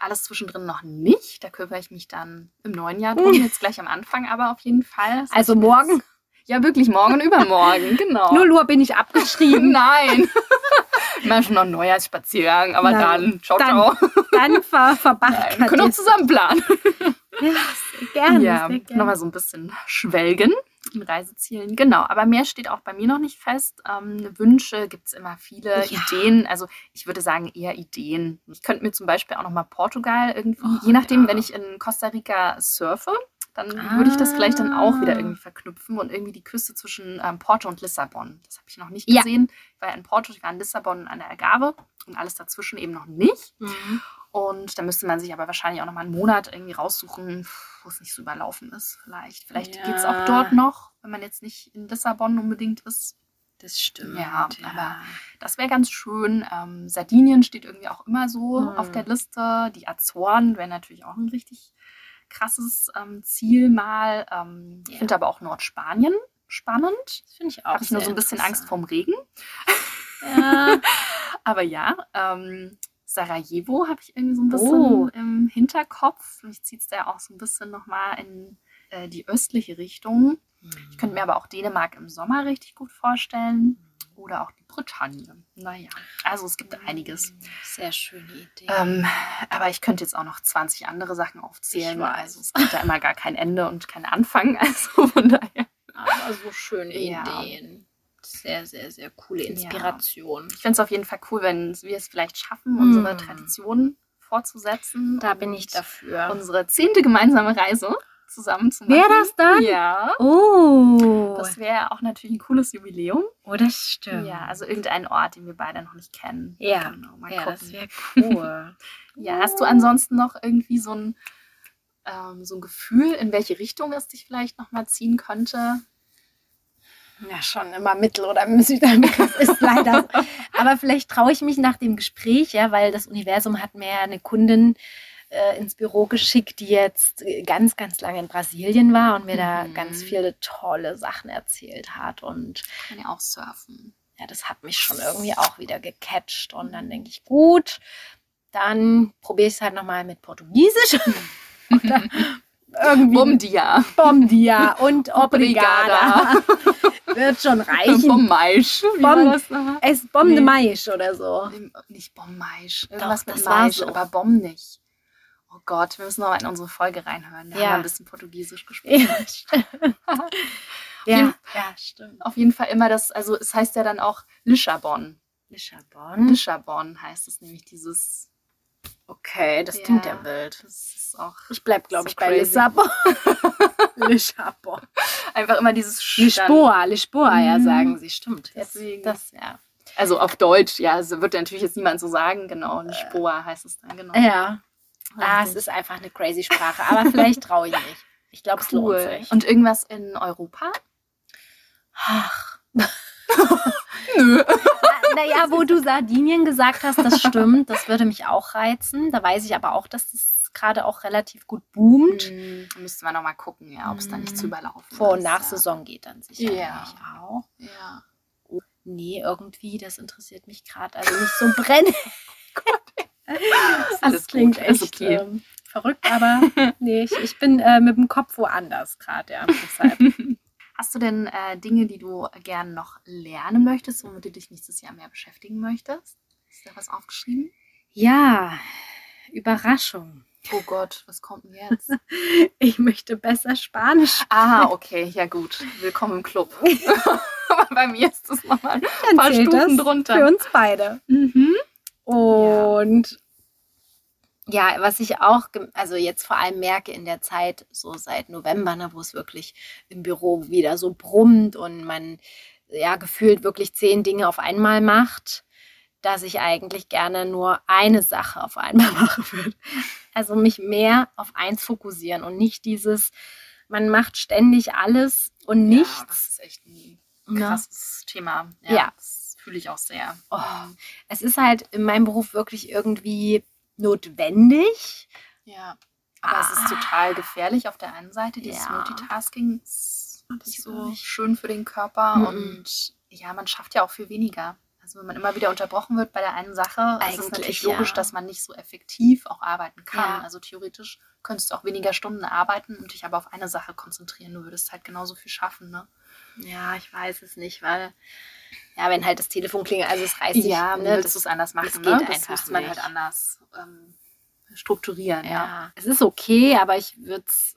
Alles zwischendrin noch nicht. Da kümmere ich mich dann im neuen Jahr drum. Jetzt gleich am Anfang, aber auf jeden Fall. Das also morgen? Ja, wirklich morgen und übermorgen, *laughs* genau. Null Uhr bin ich abgeschrieben. *laughs* Nein. *laughs* Immer schon noch ein Neujahrsspaziergang, aber Nein. dann, ciao, dann, ciao. Dann ver verbacht. Wir können auch zusammen planen. Ja, sehr gerne. Ja, nochmal so ein bisschen schwelgen in Reisezielen. Genau, aber mehr steht auch bei mir noch nicht fest. Ähm, Wünsche gibt es immer viele, ja. Ideen. Also ich würde sagen eher Ideen. Ich könnte mir zum Beispiel auch noch mal Portugal irgendwie, oh, je nachdem, ja. wenn ich in Costa Rica surfe, dann ah. würde ich das vielleicht dann auch wieder ah. irgendwie verknüpfen und irgendwie die Küste zwischen ähm, Porto und Lissabon. Das habe ich noch nicht gesehen. Ja. Ja in Porto, ich war in Lissabon an der Algarve und alles dazwischen eben noch nicht. Mhm. Und da müsste man sich aber wahrscheinlich auch noch mal einen Monat irgendwie raussuchen, wo es nicht so überlaufen ist. Vielleicht, vielleicht ja. geht es auch dort noch, wenn man jetzt nicht in Lissabon unbedingt ist. Das stimmt. Ja, ja. aber das wäre ganz schön. Ähm, Sardinien steht irgendwie auch immer so mhm. auf der Liste. Die Azoren wären natürlich auch ein richtig krasses ähm, Ziel mal. Ähm. Ich finde aber auch Nordspanien spannend. Das finde ich auch. Habe ich nur so ein bisschen Angst vorm Regen. Ja. *laughs* aber ja, ähm, Sarajevo habe ich irgendwie so ein bisschen Oh. im Hinterkopf. Mich zieht es da auch so ein bisschen nochmal in äh, die östliche Richtung. Ich könnte mir aber auch Dänemark im Sommer richtig gut vorstellen. Oder auch die Bretagne. Naja, also es gibt einiges. Sehr schöne Idee. Ähm, aber ich könnte jetzt auch noch 20 andere Sachen aufzählen. Also es gibt da immer gar kein Ende und kein Anfang. *laughs* Also von daher. Aber so schöne Ja. Ideen. Sehr, sehr, sehr coole Inspiration. Ich finde es auf jeden Fall cool, wenn wir es vielleicht schaffen, Mm. unsere Tradition fortzusetzen. Da bin ich dafür. Unsere zehnte gemeinsame Reise zusammen zu machen. Wäre das dann? Ja. Oh. Das wäre auch natürlich ein cooles Jubiläum. oh, das stimmt. Ja, also irgendein Ort, den wir beide noch nicht kennen. Ja. genau, mal ja, gucken. das wäre cool. *laughs* Ja, hast du ansonsten noch irgendwie so ein, ähm, so ein Gefühl, in welche Richtung es dich vielleicht nochmal ziehen könnte? Ja, schon immer Mittel- oder Südamerika *laughs* ist leider. Aber vielleicht traue ich mich nach dem Gespräch, ja, weil das Universum hat mir eine Kundin äh, ins Büro geschickt, die jetzt äh, ganz, ganz lange in Brasilien war und mir da Mhm. ganz viele tolle Sachen erzählt hat. Und Kann ja auch surfen. ja, das hat mich schon irgendwie auch wieder gecatcht. Und dann denke ich, gut, dann probiere ich es halt nochmal mit Portugiesisch. *laughs* Oder irgendwie Bom dia. Bom dia und *laughs* Obrigada. *laughs* Wird schon reichen. Bom mais. Wie Bom-? Es Bom de Nee. Mais oder so. Nicht Bom mais. Irgendwas das mit war mais, so. aber Bom nicht. Oh Gott, wir müssen noch mal in unsere Folge reinhören. Da Ja. haben wir ein bisschen Portugiesisch *laughs* gesprochen. Ja, stimmt. ja, jeden- ja, stimmt. Auf jeden Fall immer das, also es heißt ja dann auch Lissabon. Lissabon. Lissabon heißt es nämlich dieses. Okay, das Ja. klingt ja wild. Das ist auch Ich bleib, glaube So ich, bei crazy. Lissabon. *laughs* Lissabon. einfach immer dieses Lisboa, Lisboa, ja, Mhm. sagen sie. Stimmt. Deswegen. das, ja. Also auf Deutsch, ja, also wird natürlich jetzt niemand so sagen, genau. Lisboa heißt es dann, genau. Ja. Ah, es ist einfach eine crazy Sprache, aber vielleicht traue ich mich. Ich glaube, es lohnt cool. sich. Und irgendwas in Europa? Ach. *laughs* *laughs* Nö. Naja, wo du Sardinien gesagt hast, das stimmt. Das würde mich auch reizen. Da weiß ich aber auch, dass das gerade auch relativ gut boomt. Hm, müsste man noch mal gucken, ja, ob es dann nicht zu Mhm. überlaufen Vor und ist, nach ja. Saison geht dann sicherlich Ja. auch. Ja. Nee, irgendwie, das interessiert mich gerade. Also nicht so brennend. *laughs* das Alles klingt gut, ist echt okay. ähm, verrückt, aber nee, ich, ich bin äh, mit dem Kopf woanders gerade, ja. Deshalb. *laughs* Hast du denn äh, Dinge, die du gern noch lernen möchtest, womit du dich nächstes Jahr mehr beschäftigen möchtest? Hast du da was aufgeschrieben? Ja, Überraschung. Oh Gott, was kommt denn jetzt? *laughs* Ich möchte besser Spanisch. ah, okay, ja gut. Willkommen im Club. *laughs* *laughs* Bei mir ist das nochmal ein Dann paar Stufen drunter. für uns beide. Mhm. Und ja. Was ich auch, also jetzt vor allem merke in der Zeit, so seit November, ne, wo es wirklich im Büro wieder so brummt und man ja gefühlt wirklich zehn Dinge auf einmal macht, dass ich eigentlich gerne nur eine Sache auf einmal *laughs* machen würde. Also mich mehr auf eins fokussieren und nicht dieses, man macht ständig alles und Ja, nichts. das ist echt ein ne? krasses Thema. Ja. Das fühle ich auch sehr. Oh, es ist halt in meinem Beruf wirklich irgendwie notwendig. Ja. Aber es ist Ah. total gefährlich auf der einen Seite. Dieses Ja. Multitasking ist nicht so schön für den Körper. Mhm. Und ja, man schafft ja auch viel weniger. Also wenn man immer wieder unterbrochen wird bei der einen Sache, ist es Eigentlich, natürlich ja. logisch, dass man nicht so effektiv auch arbeiten kann. Ja. Also theoretisch könntest du auch weniger Stunden arbeiten und dich aber auf eine Sache konzentrieren. Du würdest halt genauso viel schaffen, ne? Ja, ich weiß es nicht, weil ja, wenn halt das Telefon klingelt, also es reißt sich, ja, ne, willst du es anders machen, das ne? geht das einfach müsste man nicht. halt anders ähm, strukturieren, ja. ja. es ist okay, aber ich würde es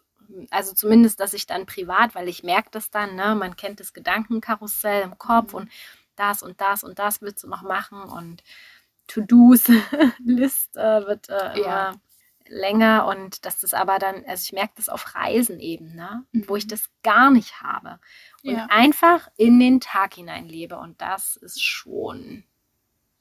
also zumindest, dass ich dann privat, weil ich merke das dann, ne, man kennt das Gedankenkarussell im Kopf Mhm. und das und das und das willst du noch machen und To-Dos, *laughs* List äh, wird äh, immer Ja. länger und dass das aber dann, also ich merke das auf Reisen eben, ne, wo ich Mhm. das gar nicht habe und Ja. einfach in den Tag hinein lebe und das ist schon,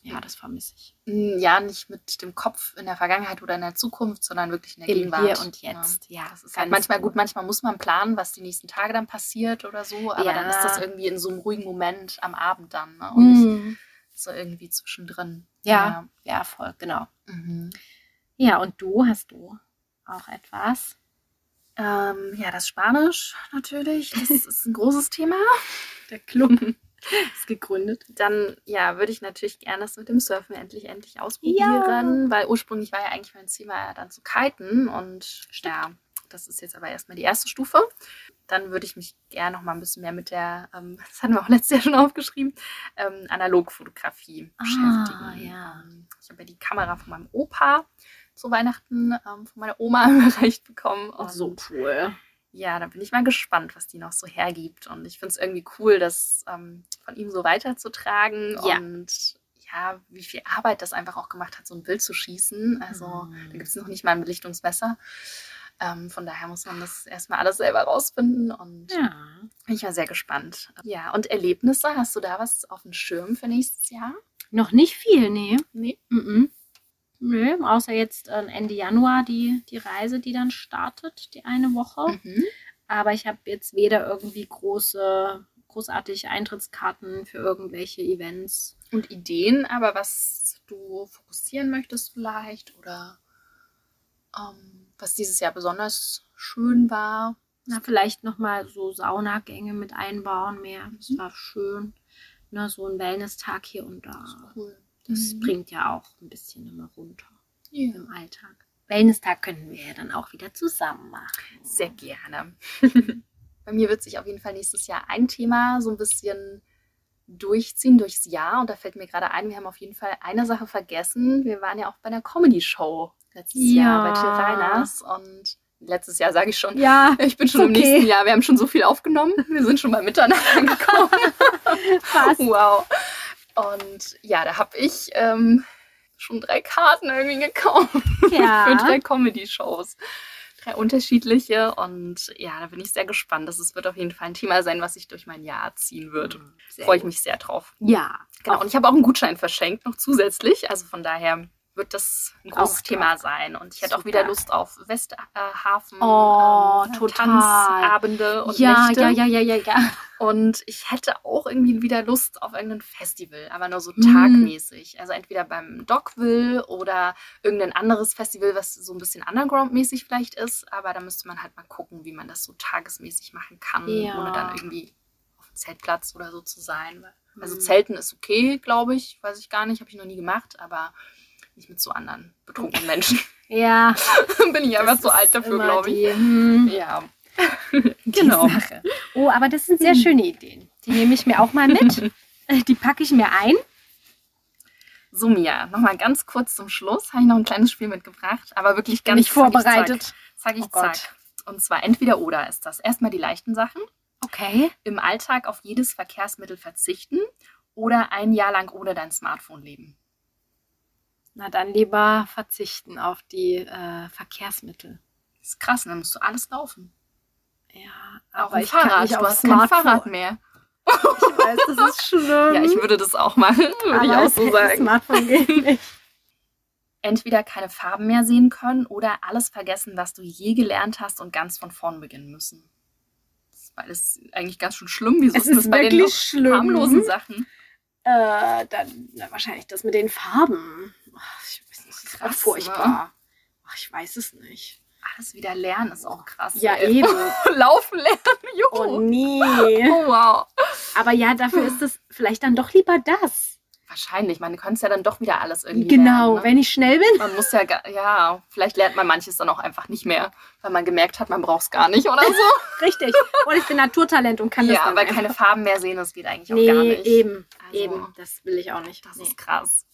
ja, das vermisse ich. Ja, nicht mit dem Kopf in der Vergangenheit oder in der Zukunft, sondern wirklich in der Im Gegenwart. Hier und Jetzt, ja. Das ist halt manchmal genau. gut, manchmal muss man planen, was die nächsten Tage dann passiert oder so, aber Ja. dann ist das irgendwie in so einem ruhigen Moment am Abend dann ne? und nicht Mhm. so irgendwie zwischendrin. Ja. Ja, voll, genau. Ja, mhm. Ja, und du hast du auch etwas? Ähm, ja das Spanisch natürlich, das *laughs* ist ein großes Thema. Der Club. *laughs* ist gegründet. Dann, ja, würde ich natürlich gerne das mit dem Surfen endlich, endlich ausprobieren, weil ursprünglich war ja eigentlich mein Ziel, war ja dann zu kiten und ja, das ist jetzt aber erstmal die erste Stufe. Dann würde ich mich gerne noch mal ein bisschen mehr mit der, ähm, *laughs* das hatten wir auch letztes Jahr schon aufgeschrieben, ähm, Analogfotografie Ah, beschäftigen. ja. Ich habe ja die Kamera von meinem Opa zu Weihnachten ähm, von meiner Oma *laughs* überreicht bekommen. Auch Und so cool. ja, da bin ich mal gespannt, was die noch so hergibt. Und ich finde es irgendwie cool, das ähm, von ihm so weiterzutragen. Ja. Und ja, wie viel Arbeit das einfach auch gemacht hat, so ein Bild zu schießen. Also Mhm. da gibt es noch nicht mal ein Belichtungsmesser. Ähm, von daher muss man das erstmal alles selber rausfinden. Und Ja. bin ich mal sehr gespannt. Ja, und Erlebnisse, hast du da was auf dem Schirm für nächstes Jahr? Noch nicht viel, nee. Nee. Mhm. Nö, außer jetzt äh, Ende Januar die, die Reise, die dann startet, die eine Woche. Mhm. Aber ich habe jetzt weder irgendwie große, großartige Eintrittskarten für irgendwelche Events. Und Ideen, aber was du fokussieren möchtest vielleicht oder ähm, was dieses Jahr besonders schön war. Na, vielleicht nochmal so Saunagänge mit einbauen mehr. Das Mhm. war schön. Ne, so ein Wellness-Tag hier und da. Cool. Das Mhm. bringt ja auch ein bisschen immer runter Ja. im Alltag. Wellness-Tag könnten wir ja dann auch wieder zusammen machen. Sehr gerne. *laughs* Bei mir wird sich auf jeden Fall nächstes Jahr ein Thema so ein bisschen durchziehen durchs Jahr. Und da fällt mir gerade ein, wir haben auf jeden Fall eine Sache vergessen. Wir waren ja auch bei einer Comedy-Show letztes Ja. Jahr bei Till Reiners. Und letztes Jahr sage ich schon. Ja, *laughs* Ich bin schon im Okay. nächsten Jahr. Wir haben schon so viel aufgenommen. Wir sind schon bei Mitternacht *laughs* angekommen. Wow. Und ja, da habe ich ähm, schon drei Karten irgendwie gekauft *laughs* für Ja. drei Comedy-Shows. Drei unterschiedliche. Und ja, da bin ich sehr gespannt. Das wird auf jeden Fall ein Thema sein, was sich durch mein Jahr ziehen wird. Sehr Freue ich mich sehr drauf. Ja, Genau. Und ich habe auch einen Gutschein verschenkt, noch zusätzlich. Also von daher wird das ein großes toll. Thema sein. Und ich hätte auch wieder Lust auf Westhafen, Oh, ähm. Tanzabende und ja, Nächte. ja, ja, ja, ja, ja. Und ich hätte auch irgendwie wieder Lust auf irgendein Festival, aber nur so Mm. tagmäßig. Also entweder beim Dogville oder irgendein anderes Festival, was so ein bisschen Underground-mäßig vielleicht ist. Aber da müsste man halt mal gucken, wie man das so tagesmäßig machen kann, Ja. ohne dann irgendwie auf dem Zeltplatz oder so zu sein. Also Mm. Zelten ist okay, glaube ich. Weiß ich gar nicht, habe ich noch nie gemacht, aber nicht mit so anderen betrunkenen Menschen. *laughs* Ja, *laughs* Bin ich einfach das so alt dafür, glaube ich. die, hm, Ja. *laughs* Genau. Sache. Oh, aber das sind sehr schöne Ideen. Die nehme ich mir auch mal mit. Die packe ich mir ein. So, Mia, nochmal ganz kurz zum Schluss. Habe ich noch ein kleines Spiel mitgebracht, aber wirklich Bin ganz ich vorbereitet. Zack, ich Oh Gott. zack. Und zwar entweder oder ist das. Erstmal die leichten Sachen. Okay. Im Alltag auf jedes Verkehrsmittel verzichten oder ein Jahr lang ohne dein Smartphone leben. Na dann lieber verzichten auf die äh, Verkehrsmittel. Das ist krass, dann musst du alles laufen. Ja, Auch aber ich kann Fahrrad. nicht Du hast kein. Fahrrad mehr. Ich weiß, das ist *laughs* schlimm. Ja, ich würde das auch machen, *laughs* würde ich aber auch so sagen. Smartphone geht *laughs* nicht. Entweder keine Farben mehr sehen können oder alles vergessen, was du je gelernt hast und ganz von vorn beginnen müssen. Das ist beides eigentlich ganz schön schlimm. Wieso Es ist das bei den wirklich noch schlimm. harmlosen Sachen? Äh, dann na, wahrscheinlich das mit den Farben. Ach, ich weiß nicht, das war Krass, furchtbar. Ach, ich weiß es nicht. Alles wieder lernen ist auch krass. Ja, ey. eben. *laughs* Laufen lernen, juhu. Oh nee. Oh, wow. Aber ja, dafür ist es vielleicht dann doch lieber das. Wahrscheinlich. Man könnte es ja dann doch wieder alles irgendwie Genau, lernen. Ne? wenn ich schnell bin. Man muss ja, ja, vielleicht lernt man manches dann auch einfach nicht mehr, weil man gemerkt hat, man braucht es gar nicht oder so. *laughs* Richtig. Und ich bin Naturtalent und kann das ja, dann weil einfach. keine Farben mehr sehen, das geht eigentlich auch Nee, gar nicht. eben. Also, Eben. Das will ich auch nicht. Das nee. ist krass.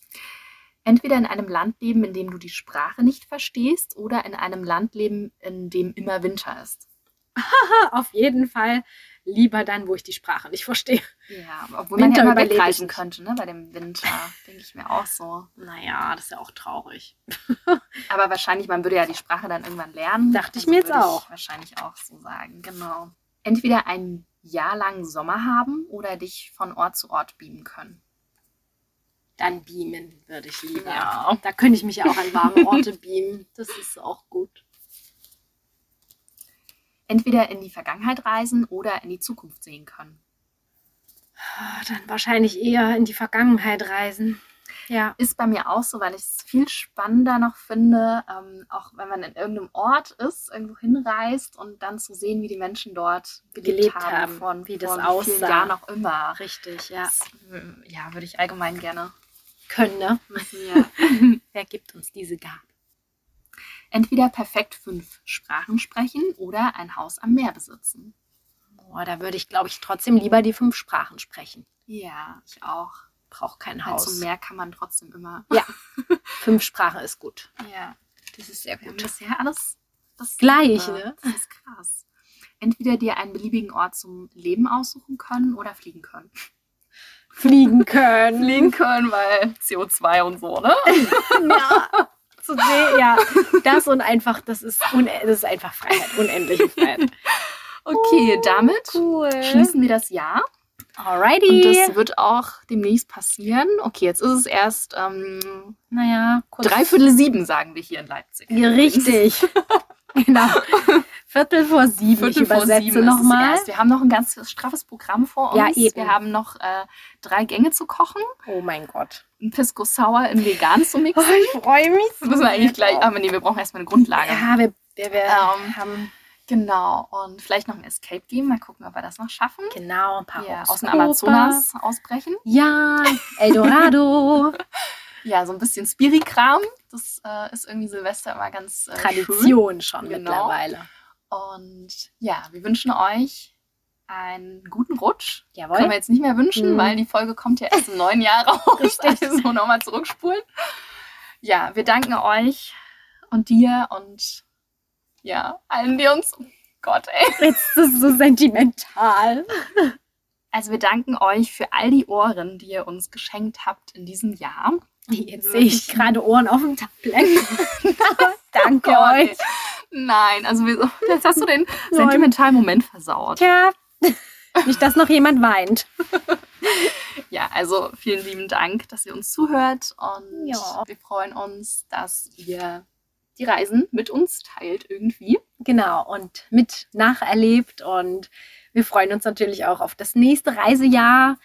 Entweder in einem Land leben, in dem du die Sprache nicht verstehst, oder in einem Land leben, in dem immer Winter ist. Auf jeden Fall lieber dann, wo ich die Sprache nicht verstehe. Ja, obwohl man Winter ja immer wegreisen könnte, ne? Bei dem Winter, denke ich mir auch so. Naja, das ist ja auch traurig. *laughs* Aber wahrscheinlich, man würde ja die Sprache dann irgendwann lernen. Dachte ich mir jetzt würde auch. Ich wahrscheinlich auch so sagen, genau. Entweder ein Jahr lang Sommer haben oder dich von Ort zu Ort beamen können. Dann beamen würde ich lieber. Ja. Da könnte ich mich ja auch an warme Orte beamen. Das ist auch gut. Entweder in die Vergangenheit reisen oder in die Zukunft sehen können. Ah, Dann wahrscheinlich eher in die Vergangenheit reisen. Ja. Ist bei mir auch so, weil ich es viel spannender noch finde, ähm, auch wenn man in irgendeinem Ort ist, irgendwo hinreist und dann zu sehen, wie die Menschen dort gelebt, Gelebt haben, von, wie das aussah. Jahren auch immer. Richtig, ja. Das, äh, ja, würde ich allgemein gerne Können, ne? Ja. *laughs* Wer gibt uns diese Gabe? Entweder perfekt fünf Sprachen sprechen oder ein Haus am Meer besitzen. Boah, da würde ich, glaube ich, trotzdem lieber die fünf Sprachen sprechen. Ja, ich auch. Braucht kein Haus. zum Meer kann man trotzdem immer. Ja. *laughs* Fünf Sprachen ist gut. Ja. Das ist sehr Wir haben gut. bisher alles das Gleich, ne? Das ist krass. Entweder dir einen beliebigen Ort zum Leben aussuchen können oder fliegen können. Fliegen *laughs* können. Fliegen können, weil CO2 und so, ne? *laughs* ja. Zu sehen, ja. Das und einfach, das ist, das ist einfach Freiheit, unendliche Freiheit. Okay, damit Cool. schließen wir das Jahr. Und Alrighty. das wird auch demnächst passieren. Okay, jetzt ist es erst ähm, naja, kurz. dreiviertel sieben, sagen wir hier in Leipzig. Ja, richtig. *laughs* *laughs* genau. Viertel vor sieben. Viertel ich vor sieben nochmal. Wir haben noch ein ganz straffes Programm vor uns. Ja, eben. Wir haben noch äh, drei Gänge zu kochen, Oh mein Gott. ein Pisco Sour in vegan zu mixen. *laughs* ich freue mich. Das müssen wir eigentlich gleich, aber nee, wir brauchen erstmal eine Grundlage. Ja, wir, wir, wir Ähm, haben Genau. Und vielleicht noch ein Escape Game. Mal gucken, ob wir das noch schaffen. genau ein paar Ja, aus dem. Amazonas ausbrechen. Ja, *laughs* Eldorado. Ja, so ein bisschen Spiri-Kram. Das äh, ist irgendwie Silvester immer ganz äh, schön. Tradition schon Genau. mittlerweile. Und ja, wir wünschen euch einen guten Rutsch. Jawohl. Können wir jetzt nicht mehr wünschen, Mhm. weil die Folge kommt ja erst im neuen Jahr raus. *laughs* Richtig. *laughs* Also nochmal zurückspulen. Ja, wir danken euch und dir und ja, allen, die uns. Oh Gott, ey. *laughs* Jetzt ist es so sentimental. Also wir danken euch für all die Ohren, die ihr uns geschenkt habt in diesem Jahr. Jetzt sehe ich gerade Ohren auf dem Tablet. *laughs* Danke *laughs* Ja, euch. Nein, also wir, jetzt hast du den sentimentalen Moment versaut. Tja, *laughs* nicht, dass noch jemand weint. Ja, also vielen lieben Dank, dass ihr uns zuhört und Ja. wir freuen uns, dass ihr die Reisen mit uns teilt irgendwie. Genau, und mit nacherlebt. Und wir freuen uns natürlich auch auf das nächste Reisejahr.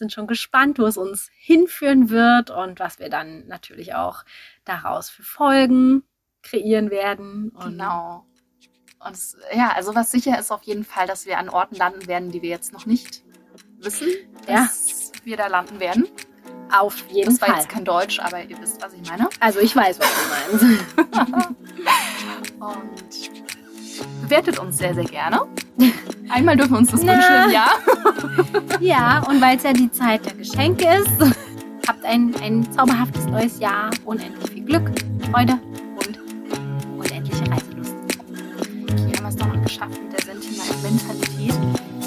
Sind schon gespannt, wo es uns hinführen wird und was wir dann natürlich auch daraus für Folgen kreieren werden. Und Genau. Und es, ja, also was sicher ist auf jeden Fall, dass wir an Orten landen werden, die wir jetzt noch nicht wissen, Ja. dass wir da landen werden. Auf jeden Das war Fall. jetzt kein Deutsch, aber ihr wisst, was ich meine. Also ich weiß, was du meinst. *laughs* *laughs* Und bewertet uns sehr, sehr gerne. Einmal dürfen wir uns das Na. wünschen Jahr. *laughs* Ja, und weil es ja die Zeit der Geschenke ist, *laughs* habt ein, ein zauberhaftes neues Jahr, unendlich viel Glück, Freude und unendliche Reiselust. Okay, haben wir es doch noch geschafft mit der Sentimentalität.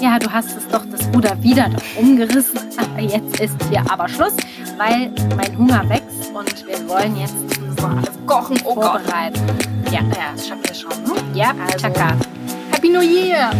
Ja, du hast es doch das Ruder wieder doch umgerissen. *laughs* Aber jetzt ist hier aber Schluss, weil mein Hunger wächst und wir wollen jetzt Alles kochen. Oh Gott. vorbereiten. Ja, Naja, das schaffen wir schon. Ne? ja, Also- Chaka. Happy New Year!